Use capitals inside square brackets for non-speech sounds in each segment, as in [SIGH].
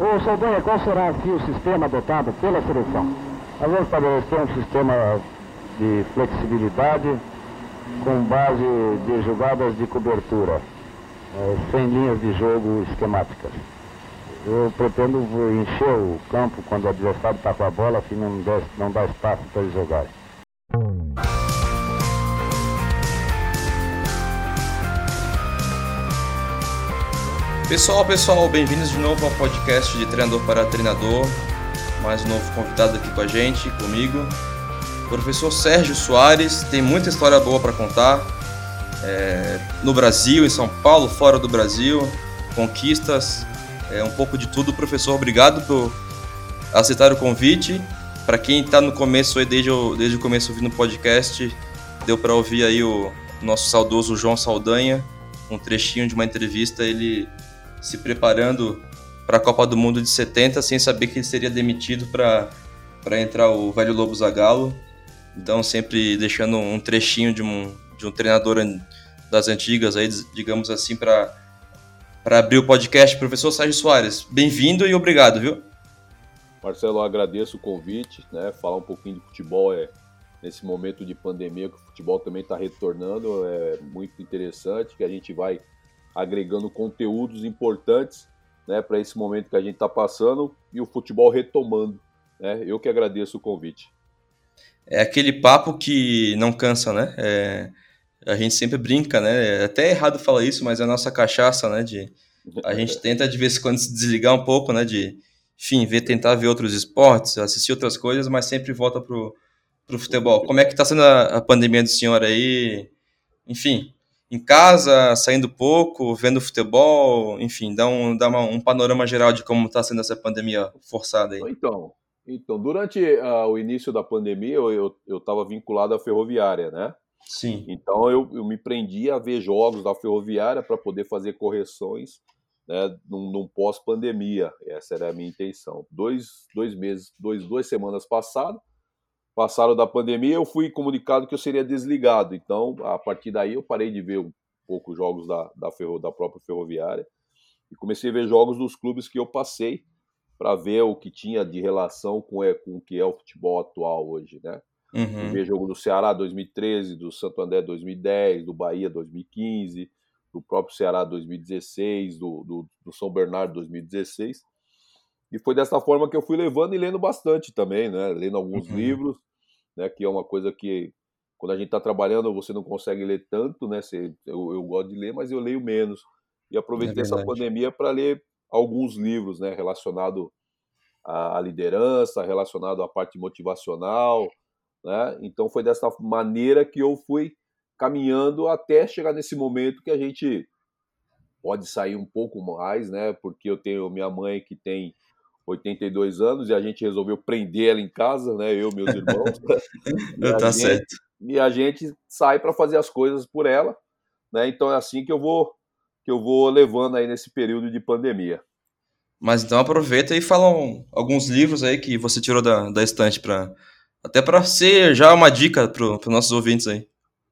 Ô Saldanha, qual será assim, o sistema adotado pela seleção? Nós vamos estabelecer um sistema de flexibilidade com base de jogadas de cobertura, eh, sem linhas de jogo esquemáticas. Eu pretendo encher o campo quando o adversário está com a bola, assim não, não dá espaço para eles jogarem. Pessoal, pessoal, bem-vindos de novo ao podcast de Treinador para Treinador. Mais um novo convidado aqui com a gente, comigo. O professor Sérgio Soares tem muita história boa para contar. É, no Brasil, em São Paulo, fora do Brasil, conquistas, é, um pouco de tudo. Professor, obrigado por aceitar o convite. Para quem está no começo aí, desde o, desde o começo ouvindo o podcast, deu para ouvir aí o nosso saudoso João Saldanha, um trechinho de uma entrevista, ele se preparando para a Copa do Mundo de 70, sem saber que ele seria demitido para entrar o velho Lobo Zagallo. Então, sempre deixando um trechinho de um, de um treinador das antigas, aí, digamos assim, para para abrir o podcast. Professor Sérgio Soares, bem-vindo e obrigado, viu? Marcelo, eu agradeço o convite, né? Falar um pouquinho de futebol é nesse momento de pandemia que o futebol também está retornando, é muito interessante que a gente vai agregando conteúdos importantes, né, para esse momento que a gente está passando e o futebol retomando, né? Eu que agradeço o convite. É aquele papo que não cansa, né? É a gente sempre brinca, né? É até errado falar isso, mas é a nossa cachaça, né? De, a gente [LAUGHS] tenta de vez em quando se desligar um pouco, né? De, enfim, ver, tentar ver outros esportes, assistir outras coisas, mas sempre volta pro, pro futebol. Como é que tá sendo a, a pandemia do senhor aí? Enfim, em casa, saindo pouco, vendo futebol, enfim, dá um, dá uma, um panorama geral de como está sendo essa pandemia forçada aí. Então, então durante uh, o início da pandemia, eu estava vinculado à ferroviária, né? Sim. Então eu, eu me prendi a ver jogos da Ferroviária para poder fazer correções né, num, num pós-pandemia. Essa era a minha intenção. Dois, dois meses, dois, duas semanas passadas, passaram da pandemia, eu fui comunicado que eu seria desligado. Então, a partir daí, eu parei de ver um pouco jogos da, da, ferro, da própria Ferroviária e comecei a ver jogos dos clubes que eu passei para ver o que tinha de relação com, é, com o que é o futebol atual hoje, né? Uhum. Ver jogo do Ceará 2013, do Santo André 2010, do Bahia 2015, do próprio Ceará 2016, do, do, do São Bernardo 2016. E foi dessa forma que eu fui levando e lendo bastante também, né? Lendo alguns uhum. livros, né? Que é uma coisa que quando a gente está trabalhando você não consegue ler tanto, né? Você, eu, eu, gosto de ler, mas eu leio menos. E aproveitei é essa pandemia para ler alguns livros, né? Relacionado à liderança, relacionado à parte motivacional, né? Então foi dessa maneira que eu fui caminhando até chegar nesse momento que a gente pode sair um pouco mais, né? Porque eu tenho minha mãe que tem 82 anos e a gente resolveu prender ela em casa, né? Eu, meus [LAUGHS] irmãos. tá gente, certo. E a gente sai para fazer as coisas por ela, né? Então é assim que eu vou que eu vou levando aí nesse período de pandemia. Mas então aproveita e fala um, alguns livros aí que você tirou da, da estante para até para ser já uma dica para os nossos ouvintes aí.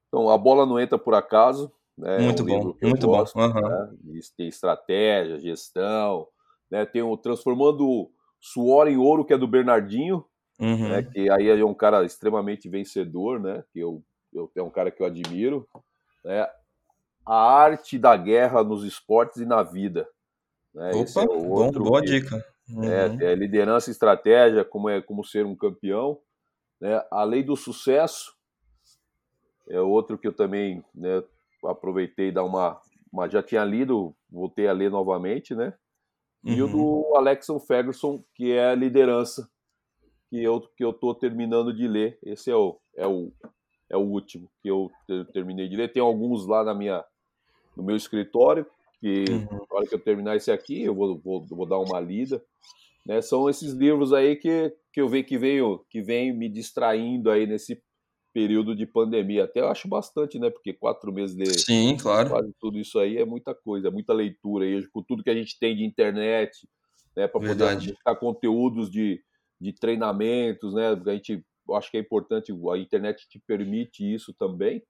Então, a bola não entra por acaso. Né? Muito é um bom, muito gosto, bom. Uhum. Né? Tem estratégia, gestão, né? Tem o Transformando Suor em Ouro, que é do Bernardinho, uhum. né? que aí é um cara extremamente vencedor, né? Que eu, eu tenho um cara que eu admiro. Né? A arte da guerra nos esportes e na vida. Né? Opa, é bom, boa que, dica. É, uhum. É, é liderança e estratégia, como é como ser um campeão. Né? A Lei do Sucesso é outro que eu também né, aproveitei e dar uma, uma, Já tinha lido, voltei a ler novamente, né? E uhum. o do Alexon Ferguson, que é a liderança, que eu que eu tô terminando de ler. Esse é o, é o, é o último que eu terminei de ler. Tem alguns lá na minha, no meu escritório, que uhum. na hora que eu terminar esse aqui, eu vou, vou, vou dar uma lida. Né? São esses livros aí que, que eu vejo que veio que vem me distraindo aí nesse período de pandemia. Até eu acho bastante, né? Porque quatro meses de Sim, claro. quase tudo isso aí é muita coisa, é muita leitura aí, com tudo que a gente tem de internet, né? Para poder buscar conteúdos de, de treinamentos, né? A gente eu acho que é importante, a internet te permite isso também,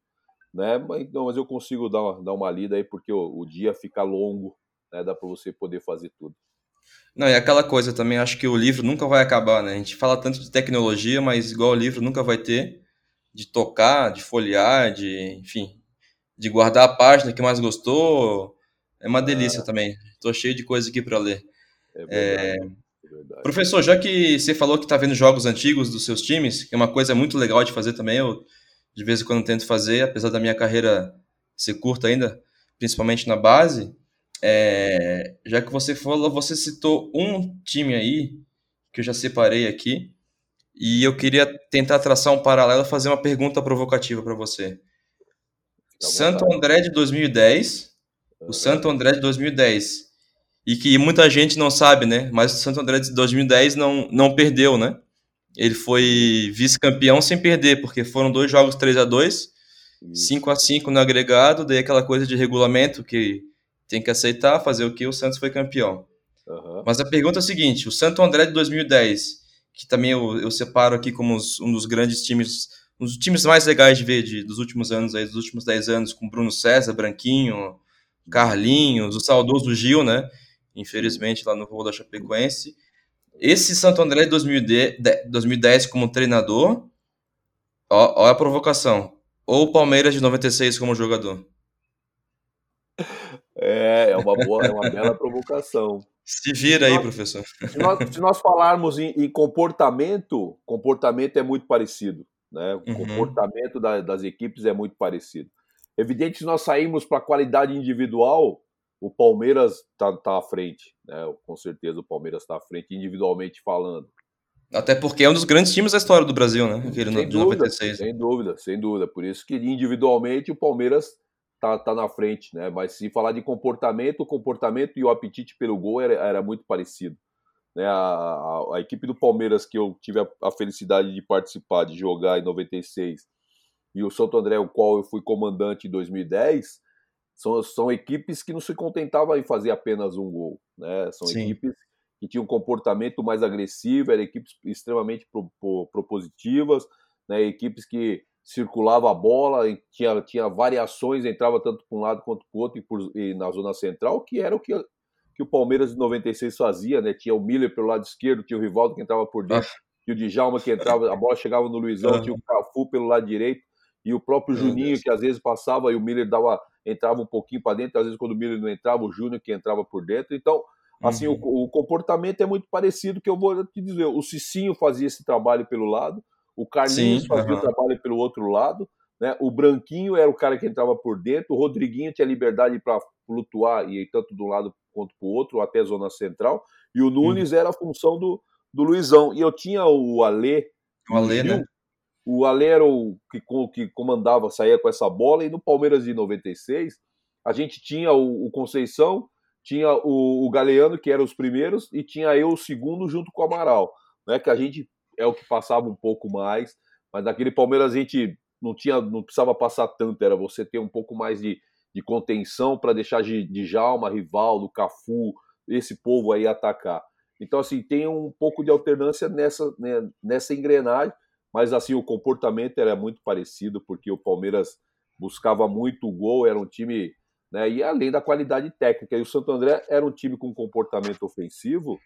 né? Mas, não, mas eu consigo dar uma, dar uma lida aí porque o, o dia fica longo, né? Dá para você poder fazer tudo. Não, e aquela coisa também, acho que o livro nunca vai acabar, né? A gente fala tanto de tecnologia, mas igual o livro nunca vai ter de tocar, de folhear, de, enfim, de guardar a página que mais gostou. É uma delícia é. também. Estou cheio de coisa aqui para ler. É verdade, é... verdade. Professor, já que você falou que está vendo jogos antigos dos seus times, que é uma coisa muito legal de fazer também, eu de vez em quando tento fazer, apesar da minha carreira ser curta ainda, principalmente na base. É... já que você falou, você citou um time aí que eu já separei aqui, e eu queria tentar traçar um paralelo, fazer uma pergunta provocativa para você. Santo André de 2010, o Santo André de 2010, e que muita gente não sabe, né? Mas o Santo André de 2010 não, não perdeu, né? Ele foi vice-campeão sem perder, porque foram dois jogos 3 a 2 5 a 5 no agregado, daí aquela coisa de regulamento que tem que aceitar, fazer o que o Santos foi campeão. Uhum. Mas a pergunta é a seguinte: o Santo André de 2010, que também eu, eu separo aqui como os, um dos grandes times um dos times mais legais de ver de, dos últimos anos, aí, dos últimos 10 anos, com Bruno César, Branquinho, Carlinhos, o saudoso Gil, né? Infelizmente, lá no voo da Chapecoense. Esse Santo André de 2010 como treinador, ó, ó a provocação. Ou o Palmeiras de 96 como jogador? É, é uma boa, é uma bela provocação. Se vira aí, professor. Se nós, se nós falarmos em, em, comportamento, comportamento é muito parecido. Né? O uhum. comportamento da, das equipes é muito parecido. Evidente, se nós sairmos para a qualidade individual, o Palmeiras está tá à frente. Né? Com certeza o Palmeiras está à frente, individualmente falando. Até porque é um dos grandes times da história do Brasil, né? Aquele sem de dúvida, 96. Sem dúvida, sem dúvida. Por isso que individualmente o Palmeiras tá, tá na frente, né? Mas se falar de comportamento, o comportamento e o apetite pelo gol era, era muito parecido. Né, a, a, a, equipe do Palmeiras que eu tive a, a, felicidade de participar, de jogar em 96, e o Santo André, o qual eu fui comandante em 2010, são, são equipes que não se contentavam em fazer apenas um gol. Né? São Sim. equipes que tinham um comportamento mais agressivo, eram equipes extremamente pro, pro, propositivas, né? equipes que circulava a bola, tinha, tinha variações, entrava tanto para um lado quanto para o outro e, por, e na zona central, que era o que que o Palmeiras de 96 fazia, né? Tinha o Miller pelo lado esquerdo, tinha o Rivaldo que entrava por dentro, ah. tinha o Djalma que entrava, a bola chegava no Luizão, ah. tinha o Cafu pelo lado direito e o próprio Juninho que às vezes passava e o Miller dava entrava um pouquinho para dentro, às vezes quando o Miller não entrava, o Júnior que entrava por dentro. Então, assim, uhum. o, o, comportamento é muito parecido que eu vou te dizer. O Cicinho fazia esse trabalho pelo lado, o Carlinhos Sim, fazia uhum. o trabalho pelo outro lado. Né? O Branquinho era o cara que entrava por dentro, o Rodriguinho tinha liberdade para flutuar e tanto de um lado quanto para o outro, até a zona central, e o Nunes hum. era a função do, do Luizão. E eu tinha o Alê. O Alê, né? O Alê era o que, que comandava, saía com essa bola, e no Palmeiras de 96, a gente tinha o, o Conceição, tinha o, o Galeano, que eram os primeiros, e tinha eu o segundo junto com o Amaral, né? Que a gente é o que passava um pouco mais, mas naquele Palmeiras a gente não tinha, não precisava passar tanto, era você ter um pouco mais de, de contenção para deixar de, de Jalma, Rivaldo, Cafu, esse povo aí atacar. Então, assim, tem um pouco de alternância nessa, né, nessa engrenagem, mas assim, o comportamento era muito parecido, porque o Palmeiras buscava muito o gol, era um time, né, e além da qualidade técnica, e o Santo André era um time com comportamento ofensivo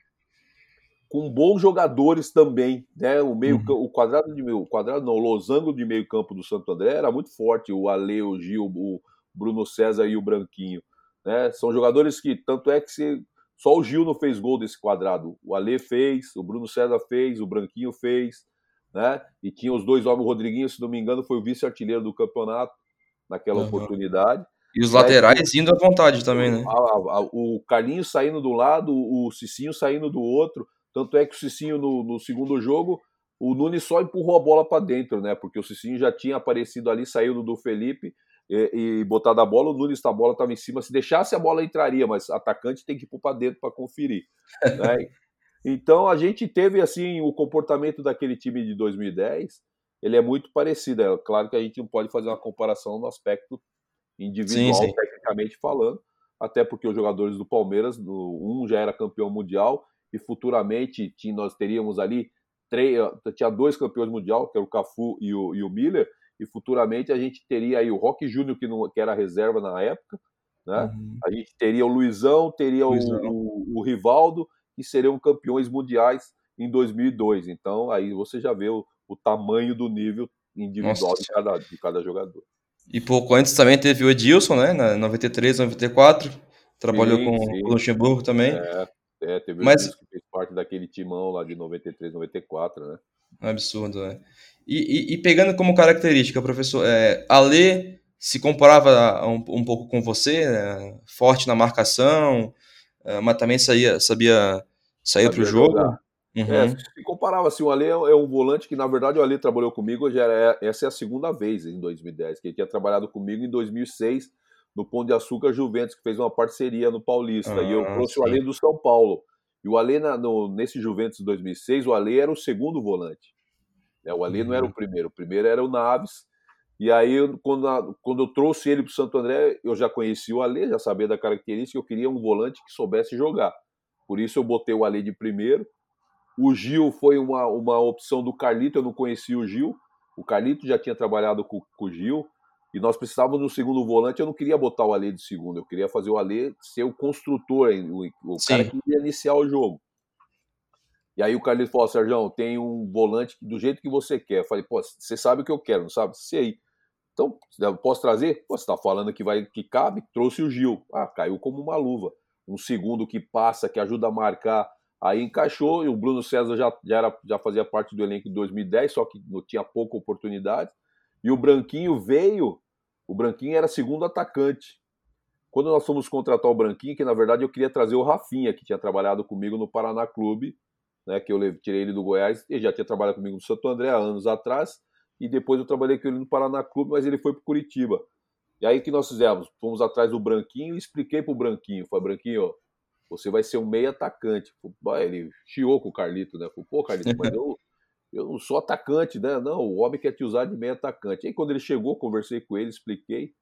com bons jogadores também, né? O meio uhum. o quadrado de meio, quadrado não, o losango de meio campo do Santo André era muito forte, o Ale, o Gil, o Bruno César e o Branquinho, né? São jogadores que tanto é que se, só o Gil não fez gol desse quadrado. O Ale fez, o Bruno César fez, o Branquinho fez, né? E tinha os dois homens, o Rodriguinho, se não me engano, foi o vice-artilheiro do campeonato naquela uhum. oportunidade. E os laterais indo à vontade também, né? A, a, a, o Carlinhos saindo do lado, o Cicinho saindo do outro. Tanto é que o Cicinho, no, no segundo jogo, o Nunes só empurrou a bola para dentro, né? Porque o Cicinho já tinha aparecido ali, saiu do Felipe e, e botado a bola, o Nunes, a bola estava em cima. Se deixasse a bola entraria, mas atacante tem que ir para dentro para conferir. [LAUGHS] né? Então a gente teve assim o comportamento daquele time de 2010, ele é muito parecido. É claro que a gente não pode fazer uma comparação no aspecto individual, sim, sim. tecnicamente falando, até porque os jogadores do Palmeiras, um já era campeão mundial e futuramente nós teríamos ali três, tinha dois campeões mundial, que era o Cafu e o, e o Miller, e futuramente a gente teria aí o Rock Júnior, que, não, que era reserva na época, né? Uhum. A gente teria o Luizão, teria Luizão. O, o, o, Rivaldo, que seriam campeões mundiais em 2002. Então, aí você já vê o, o tamanho do nível individual de cada, de cada jogador. E pouco antes também teve o Edilson, né? Na 93, 94. Trabalhou sim, com sim. o Luxemburgo também. É, é teve Mas... Edilson que fez parte daquele timão lá de 93, 94, né? Absurdo, né? E, e, e pegando como característica, professor, é, Ale se comparava um, um pouco com você, né? forte na marcação, é, mas também saía, sabia sair para o jogo. Uhum. É, se comparava assim, o Ale é, é um volante que, na verdade, o Ale trabalhou comigo, já era, essa é a segunda vez em 2010, que ele tinha trabalhado comigo em 2006 no Pão de Açúcar Juventus, que fez uma parceria no Paulista, ah, e eu ah, trouxe sim. o Ale do São Paulo. E o Ale, na, no, nesse Juventus de 2006, o Ale era o segundo volante. Né? O Ale uhum. não era o uhum. primeiro, o primeiro era o Naves. E aí, quando, quando eu trouxe ele para o Santo André, eu já conhecia o Ale, já sabia da característica, eu queria um volante que soubesse jogar. Por isso eu botei o Ale de primeiro. O Gil foi uma, uma opção do Carlito, eu não conhecia o Gil. O Carlito já tinha trabalhado com, com o Gil. E nós precisávamos do segundo volante, eu não queria botar o Ale de segundo, eu queria fazer o Ale ser o construtor, o, cara que ia iniciar o jogo. E aí o Carlinhos falou, Sérgio, tem um volante do jeito que você quer. Eu falei, pô, você sabe o que eu quero, não sabe? Sei. Então, posso trazer? Pô, você tá falando que vai que cabe? Trouxe o Gil. Ah, caiu como uma luva. Um segundo que passa, que ajuda a marcar. Aí encaixou, e o Bruno César já, já, era, já fazia parte do elenco de 2010, só que não tinha pouca oportunidade. E o Branquinho veio, o Branquinho era segundo atacante. Quando nós fomos contratar o Branquinho, que na verdade eu queria trazer o Rafinha, que tinha trabalhado comigo no Paraná Clube, né, que eu tirei ele do Goiás, ele já tinha trabalhado comigo no Santo André há anos atrás, e depois eu trabalhei com ele no Paraná Clube, mas ele foi para Curitiba. E aí que nós fizemos? Fomos atrás do Branquinho e expliquei para o Branquinho, falei, Branquinho, ó, você vai ser um meio atacante. Ele chiou com o Carlito, né? Falei, pô, Carlito, mas eu, eu não sou atacante, né? Não, o homem quer te usar de meio atacante. Aí quando ele chegou, conversei com ele, expliquei.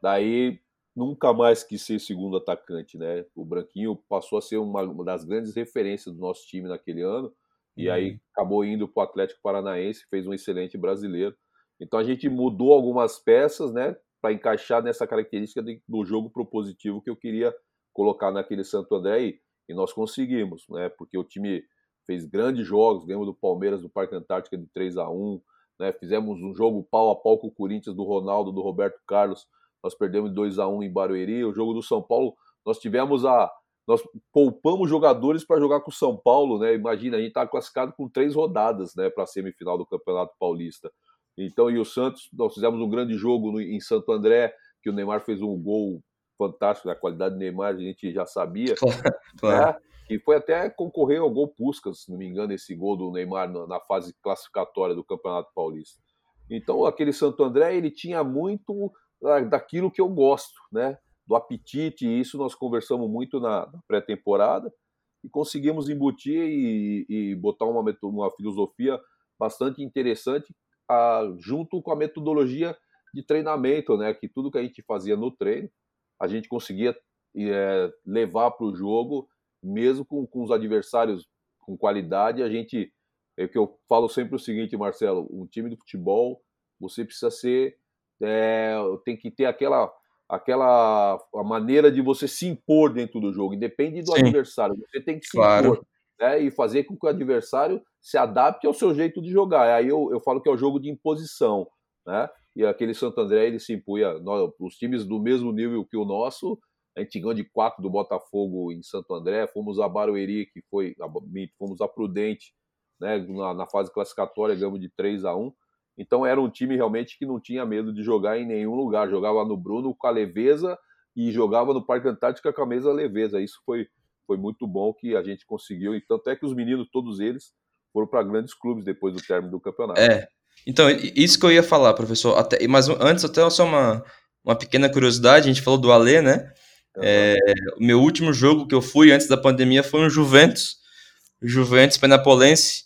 Daí nunca mais quis ser segundo atacante, né? O Branquinho passou a ser uma, uma das grandes referências do nosso time naquele ano, e uhum. aí acabou indo para o Atlético Paranaense, fez um excelente brasileiro. Então a gente mudou algumas peças, né, para encaixar nessa característica de, do jogo propositivo que eu queria colocar naquele Santo André e, e nós conseguimos, né? Porque o time fez grandes jogos, ganhamos do Palmeiras do Parque Antártica de 3 a 1 né? Fizemos um jogo pau a pau com o Corinthians do Ronaldo, do Roberto Carlos, nós perdemos 2 a 1 em Barueri. O jogo do São Paulo, nós tivemos a. Nós poupamos jogadores para jogar com o São Paulo, né? Imagina, a gente está classificado com três rodadas né, para a semifinal do Campeonato Paulista. Então, e o Santos, nós fizemos um grande jogo no, em Santo André, que o Neymar fez um gol fantástico, a qualidade do Neymar a gente já sabia. [LAUGHS] Claro. Né? E foi até concorrer ao gol Puskas, se não me engano, esse gol do Neymar na, fase classificatória do Campeonato Paulista. Então, aquele Santo André, ele tinha muito daquilo que eu gosto, né? Do apetite, e isso nós conversamos muito na, na pré-temporada e conseguimos embutir e, e botar uma, uma filosofia bastante interessante a, junto com a metodologia de treinamento, né? Que tudo que a gente fazia no treino, a gente conseguia é, levar para o jogo, mesmo com, com os adversários com qualidade, a gente é que eu falo sempre o seguinte, Marcelo, um time de futebol, você precisa ser é, tem que ter aquela aquela a maneira de você se impor dentro do jogo, independe do Sim. adversário, você tem que se claro. impor né, e fazer com que o adversário se adapte ao seu jeito de jogar. Aí eu, eu falo que é o jogo de imposição, né? E aquele Santo André ele se impunha, nós, os times do mesmo nível que o nosso, a gente ganhou de quatro do Botafogo em Santo André, fomos a Barueri, que foi, fomos a Prudente, né, na, na fase classificatória, ganhamos de 3 a 1 então era um time realmente que não tinha medo de jogar em nenhum lugar. Jogava no Bruno com a leveza e jogava no Parque Antártica com a mesma leveza. Isso foi, foi muito bom que a gente conseguiu. E tanto é que os meninos, todos eles, foram para grandes clubes depois do término do campeonato. É. Então, isso que eu ia falar, professor. Até, mas antes, até só uma, uma pequena curiosidade: a gente falou do Alê, né? É, o meu último jogo que eu fui antes da pandemia foi um Juventus. Juventus Penapolense,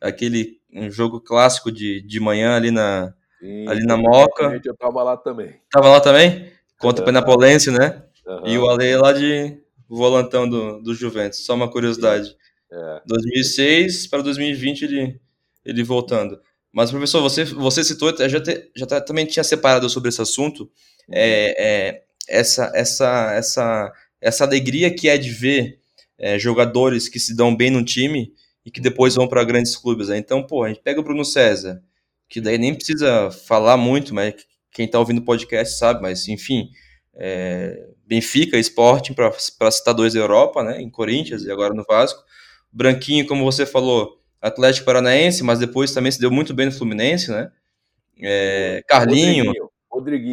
aquele um jogo clássico de, de manhã ali na, Sim, ali na Moca. Eu tava lá também. Tava lá também? Contra o Penapolense, né? Uhum. E o Ale lá de volantão do, do Juventus. Só uma curiosidade. É. 2006 para 2020 ele, ele voltando. Mas, professor, você, você citou, já, te, já tá, também tinha separado sobre esse assunto, uhum. é, é, essa, essa, essa, essa alegria que é de ver é, jogadores que se dão bem no time e que depois vão para grandes clubes. Né? Então, pô, a gente pega o Bruno César, que daí nem precisa falar muito, mas quem está ouvindo o podcast sabe, mas enfim, é, Benfica, Sporting, para citar dois da Europa, né, em Corinthians e agora no Vasco. Branquinho, como você falou, Atlético Paranaense, mas depois também se deu muito bem no Fluminense, né? É, Carlinho. Rodriguinho.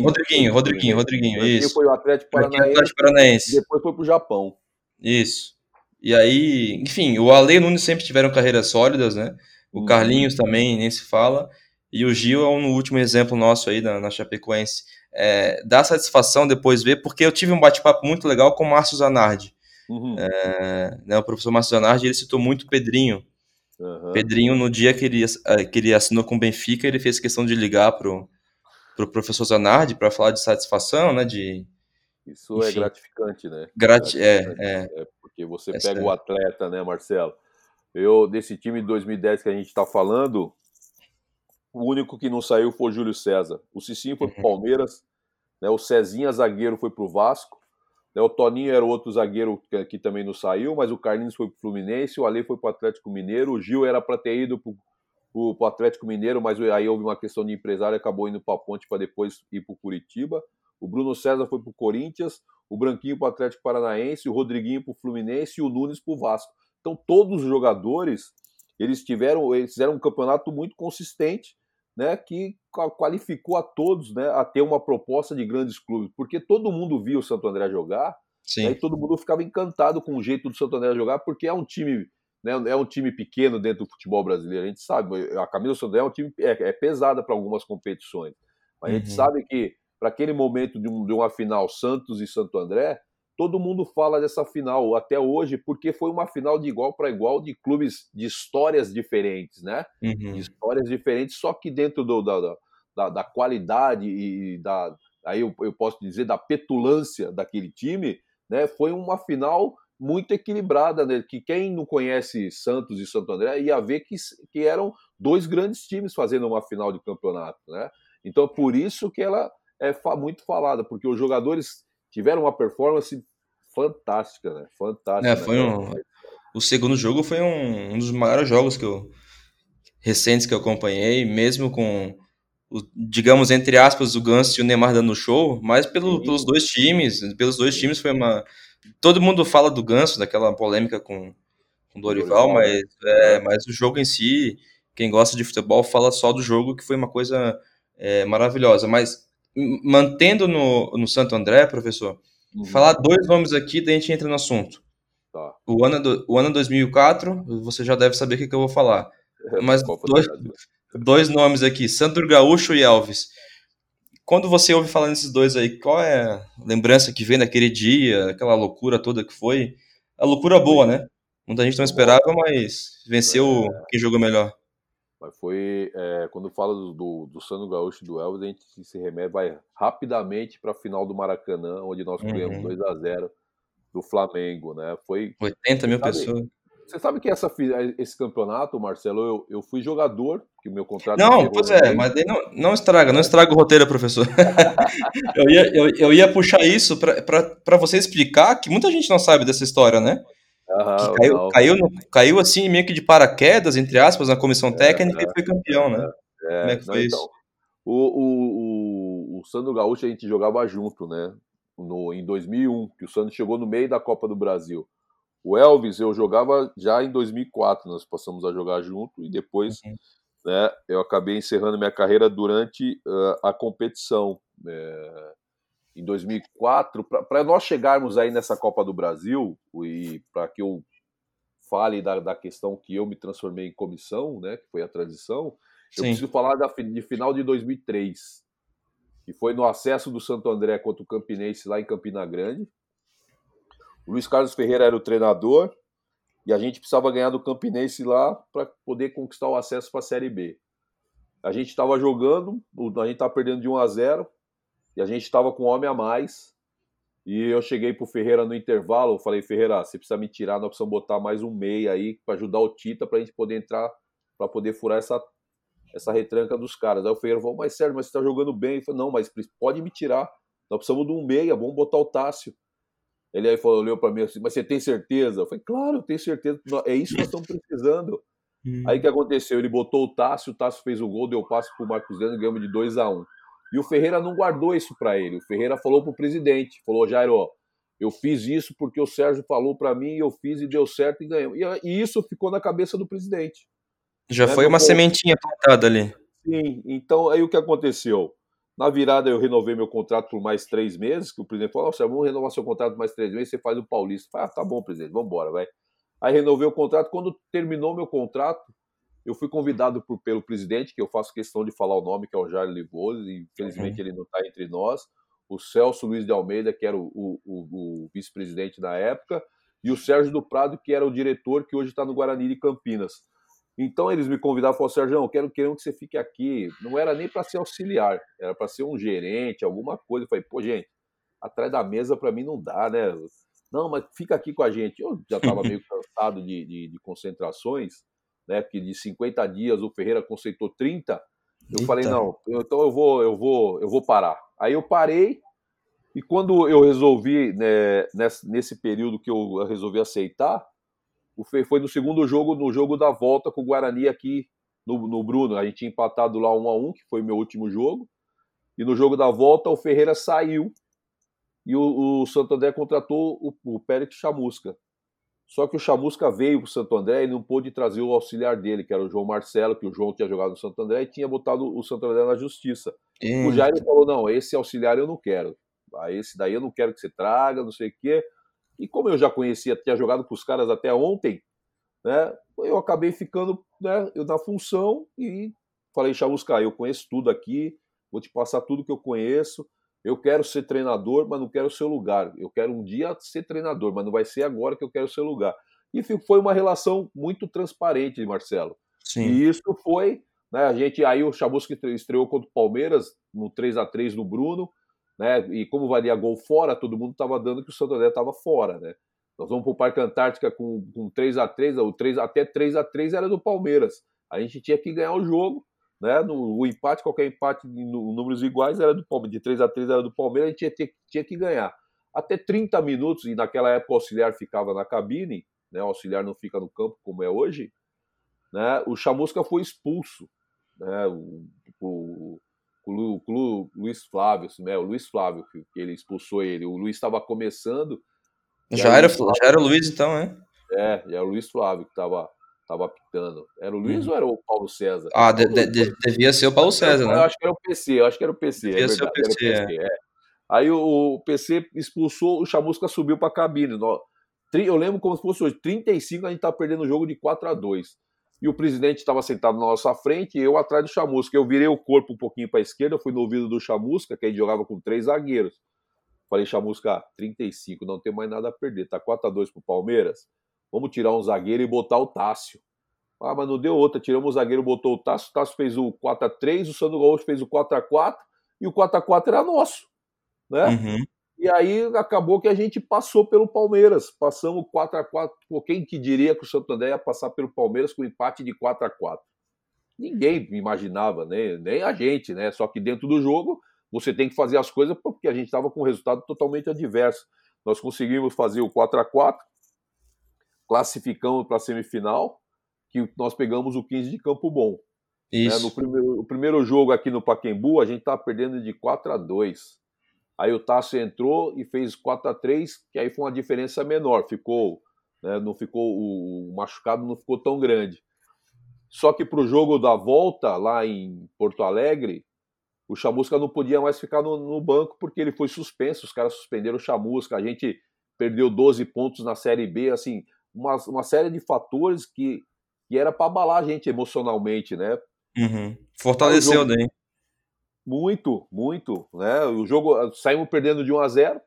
Rodriguinho, Rodriguinho, Rodriguinho, isso. foi o Atlético Paranaense, Atlético Paranaense. Depois foi pro Japão. Isso. E aí, enfim, o Ale e o Nunes sempre tiveram carreiras sólidas, né? O uhum. Carlinhos também, nem se fala. E o Gil é um último exemplo nosso aí na, na Chapecoense. É, dá satisfação depois ver, porque eu tive um bate-papo muito legal com o Márcio Zanardi. Uhum. É, né, o professor Márcio Zanardi, ele citou muito Pedrinho. Uhum. Pedrinho, no dia que ele, é, que ele assinou com o Benfica, ele fez questão de ligar pro, pro professor Zanardi para falar de satisfação, né, de... Isso é enfim, é gratificante, né? Grati é, é, é, Porque você pega o atleta, né, Marcelo? Eu, desse time de 2010 que a gente está falando, o único que não saiu foi o Júlio César. O Cicinho foi para o uhum. Palmeiras, né? o Cezinha, zagueiro, foi para o Vasco. Né? O Toninho era outro zagueiro que, que, também não saiu, mas o Carlinhos foi para o Fluminense, o Ale foi para o Atlético Mineiro, o Gil era para ter ido para o Atlético Mineiro, mas aí houve uma questão de empresário acabou indo para a Ponte para depois ir para o Curitiba. O Bruno César foi para o Corinthians, o Branquinho para o Atlético Paranaense, o Rodriguinho para o Fluminense e o Nunes para o Vasco. Então todos os jogadores eles tiveram, eles fizeram um campeonato muito consistente né, que qualificou a todos né, a ter uma proposta de grandes clubes, porque todo mundo via o Santo André jogar, né, e todo mundo ficava encantado com o jeito do Santo André jogar, porque é um time né, é um time pequeno dentro do futebol brasileiro, a gente sabe, a camisa do é um time é, é pesada para algumas competições, mas uhum. a gente uhum. sabe que para aquele momento de, um, de uma final Santos e Santo André, todo mundo fala dessa final até hoje, porque foi uma final de igual para igual de clubes de histórias diferentes, né? Uhum. De histórias diferentes, só que dentro do, da, da, da, qualidade e da. Aí eu, eu posso dizer da petulância daquele time, né? Foi uma final muito equilibrada, né? Que quem não conhece Santos e Santo André ia ver que, que eram dois grandes times fazendo uma final de campeonato, né? Então por isso que ela é muito falada, porque os jogadores tiveram uma performance fantástica, né? Fantástica. É, foi né? um... O segundo jogo foi um, um, dos maiores jogos que eu recentes que eu acompanhei, mesmo com o, digamos entre aspas o Ganso e o Neymar dando show, mas pelo, pelos dois times, pelos dois times foi uma todo mundo fala do Ganso, daquela polêmica com com Dorival, Dorival mas né? é, mas o jogo em si, quem gosta de futebol fala só do jogo que foi uma coisa é, maravilhosa, mas mantendo no, no Santo André, professor, uhum. falar dois nomes aqui, daí a gente entra no assunto. Tá. O, ano do, o ano 2004, você já deve saber o que, que eu vou falar. [LAUGHS] Mas dois, dois nomes aqui, Sandro Gaúcho e Elvis. Quando você ouve falar nesses dois aí, qual é a lembrança que vem daquele dia, aquela loucura toda que foi? A loucura boa, né? Muita gente não esperava, mas venceu é... quem jogou melhor. Mas foi. É, quando fala do, do, do Sano Gaúcho e do Elvis, a gente se remete, vai rapidamente para a final do Maracanã, onde nós uhum. ganhamos 2 a 0 do Flamengo, né? Foi. 80 mil sabe, pessoas. Você sabe que essa, esse campeonato, Marcelo, eu, eu fui jogador, que o meu contrato. Não, pois é, mas não, não estraga, não estraga o roteiro, professor. [LAUGHS] eu, ia, eu, eu ia puxar isso para você explicar que muita gente não sabe dessa história, né? Uhum, caiu, caiu, caiu, assim, meio que de paraquedas, entre aspas, na comissão é, técnica é, e foi campeão, né? É, Como é que foi não, isso? Então, o, o, o, o Sandro Gaúcho a gente jogava junto, né? No, em 2001, que o Sandro chegou no meio da Copa do Brasil. O Elvis eu jogava já em 2004, nós passamos a jogar junto e depois uhum. Né, eu acabei encerrando minha carreira durante uh, a competição. É, em 2004, para nós chegarmos aí nessa Copa do Brasil, e para que eu fale da, da, questão que eu me transformei em comissão, né, que foi a transição, eu preciso falar da, de final de 2003, que foi no acesso do Santo André contra o Campinense lá em Campina Grande. O Luiz Carlos Ferreira era o treinador e a gente precisava ganhar do Campinense lá para poder conquistar o acesso para a Série B. A gente estava jogando, a gente estava perdendo de 1 a 0 e a gente estava com um homem a mais. E eu cheguei pro Ferreira no intervalo, eu falei, Ferreira, você precisa me tirar, nós precisamos botar mais um meia aí para ajudar o Tita para a gente poder entrar, para poder furar essa, essa retranca dos caras. Aí o Ferreira falou, mas sério, mas você tá jogando bem. Eu falei, não, mas pode me tirar. Nós precisamos de um meia, vamos botar o Tássio. Ele aí falou, olhou para mim assim, mas você tem certeza? Eu falei, claro, eu tenho certeza. É isso que nós estamos precisando. Hum. Aí o que aconteceu? Ele botou o Tássio, o Tássio fez o gol, deu passe para o Marcos Leandro e ganhamos de 2 a 1 um. E o Ferreira não guardou isso para ele. O Ferreira falou para o presidente, falou, Jairo, eu fiz isso porque o Sérgio falou para mim, eu fiz e deu certo e ganhamos. E, isso ficou na cabeça do presidente. Já né? foi uma sementinha plantada ali. Sim, então aí o que aconteceu? Na virada eu renovei meu contrato por mais três meses, que o presidente falou, Sérgio, vamos renovar seu contrato por mais três meses, você faz o Paulista. Eu falei, ah, tá bom, presidente, vamos embora, vai. Aí renovei o contrato. Quando terminou meu contrato, eu fui convidado por, pelo presidente, que eu faço questão de falar o nome, que é o Jair Livoso, e infelizmente uhum. ele não está entre nós, o Celso Luiz de Almeida, que era o, o, o, o vice-presidente na época, e o Sérgio do Prado, que era o diretor, que hoje está no Guarani de Campinas. Então eles me convidaram e falaram, Sérgio, quero, quero que você fique aqui. Não era nem para ser auxiliar, era para ser um gerente, alguma coisa. Eu falei, pô, gente, atrás da mesa para mim não dá, né? Não, mas fica aqui com a gente. Eu já estava meio [LAUGHS] cansado de, de, de concentrações, né? Porque de 50 dias o Ferreira conceitou 30. Eu Eita. falei, não, então eu vou, eu vou, eu vou parar. Aí eu parei, e quando eu resolvi, né, nesse, nesse período que eu resolvi aceitar, foi no segundo jogo, no jogo da volta com o Guarani aqui no, no Bruno. A gente tinha empatado lá 1 a 1 que foi meu último jogo. E no jogo da volta, o Ferreira saiu e o, o Santo André contratou o, o Pérez Chamusca. Só que o Chamusca veio para o Santo André e não pôde trazer o auxiliar dele, que era o João Marcelo, que o João tinha jogado no Santo André e tinha botado o Santo André na justiça. Eita. O Jair falou: não, esse auxiliar eu não quero. Ah, esse daí eu não quero que você traga, não sei o quê. E como eu já conhecia, tinha jogado com os caras até ontem, né? Eu acabei ficando né, eu na função e falei, Chamusca, eu conheço tudo aqui, vou te passar tudo que eu conheço. Eu quero ser treinador, mas não quero o seu lugar. Eu quero um dia ser treinador, mas não vai ser agora que eu quero o seu lugar. E foi uma relação muito transparente, Marcelo. Sim. E isso foi, né, a gente aí o Chamusca estreou contra o Palmeiras no 3 a 3 no Bruno, né? E como valia gol fora, todo mundo estava dando que o Santo André estava fora, né? Nós vamos para o Parque Antártica com, com 3 a 3 o 3 até 3 a 3 era do Palmeiras. A gente tinha que ganhar o jogo né? No, o empate, qualquer empate em números iguais era do Palmeiras, de 3 a 3 era do Palmeiras, a gente tinha, tinha que ganhar. Até 30 minutos, e naquela época o auxiliar ficava na cabine, né? O auxiliar não fica no campo como é hoje, né? O Chamusca foi expulso, né? O, o, o, o Luiz Flávio, né? O Luiz Flávio que, ele expulsou ele. O Luiz estava começando. Já era, já era o Luiz então, é? É, era o Luiz Flávio que estava estava apitando. Era o Luiz hum. ou era o Paulo César? Ah, de, de, devia ser o Paulo César, né? Eu acho que era o PC, eu acho que era o PC. Devia é ser o PC, o PC é. É. Aí o, o, PC expulsou, o Chamusca subiu para a cabine. Eu lembro como se fosse hoje, 35 a gente tá perdendo o jogo de 4 a 2 E o presidente estava sentado na nossa frente e eu atrás do Chamusca. Eu virei o corpo um pouquinho para a esquerda, fui no ouvido do Chamusca, que aí jogava com três zagueiros. Falei, Chamusca, 35, não tem mais nada a perder. Tá 4 a 2 pro Palmeiras Vamos tirar um zagueiro e botar o Tássio. Ah, mas não deu outra. Tiramos o zagueiro, botou o Tássio. O Tássio fez o 4x3, o Sandro Gaúcho fez o 4x4 e o 4x4 era nosso. Né? Uhum. E aí acabou que a gente passou pelo Palmeiras. Passamos 4x4. Pô, quem que diria que o Santo André ia passar pelo Palmeiras com empate de 4x4? Ninguém imaginava, né? nem a gente, né? Só que dentro do jogo você tem que fazer as coisas porque a gente estava com um resultado totalmente adverso. Nós conseguimos fazer o 4 a 4 classificamos para a semifinal, que nós pegamos o 15 de Campo Bom. Né? No primeiro, o primeiro jogo aqui no Paquembu, a gente estava perdendo de 4 a 2 Aí o Tássio entrou e fez 4 a 3 que aí foi uma diferença menor. Ficou, né, não ficou o, o machucado não ficou tão grande. Só que para o jogo da volta lá em Porto Alegre, o Chamusca não podia mais ficar no, no, banco porque ele foi suspenso. Os caras suspenderam o Chamusca. A gente perdeu 12 pontos na Série B. Assim, uma, uma série de fatores que, que era para abalar a gente emocionalmente, né? Uhum. Fortaleceu, né? Muito, muito, né? O jogo saímos perdendo de 1 a 0,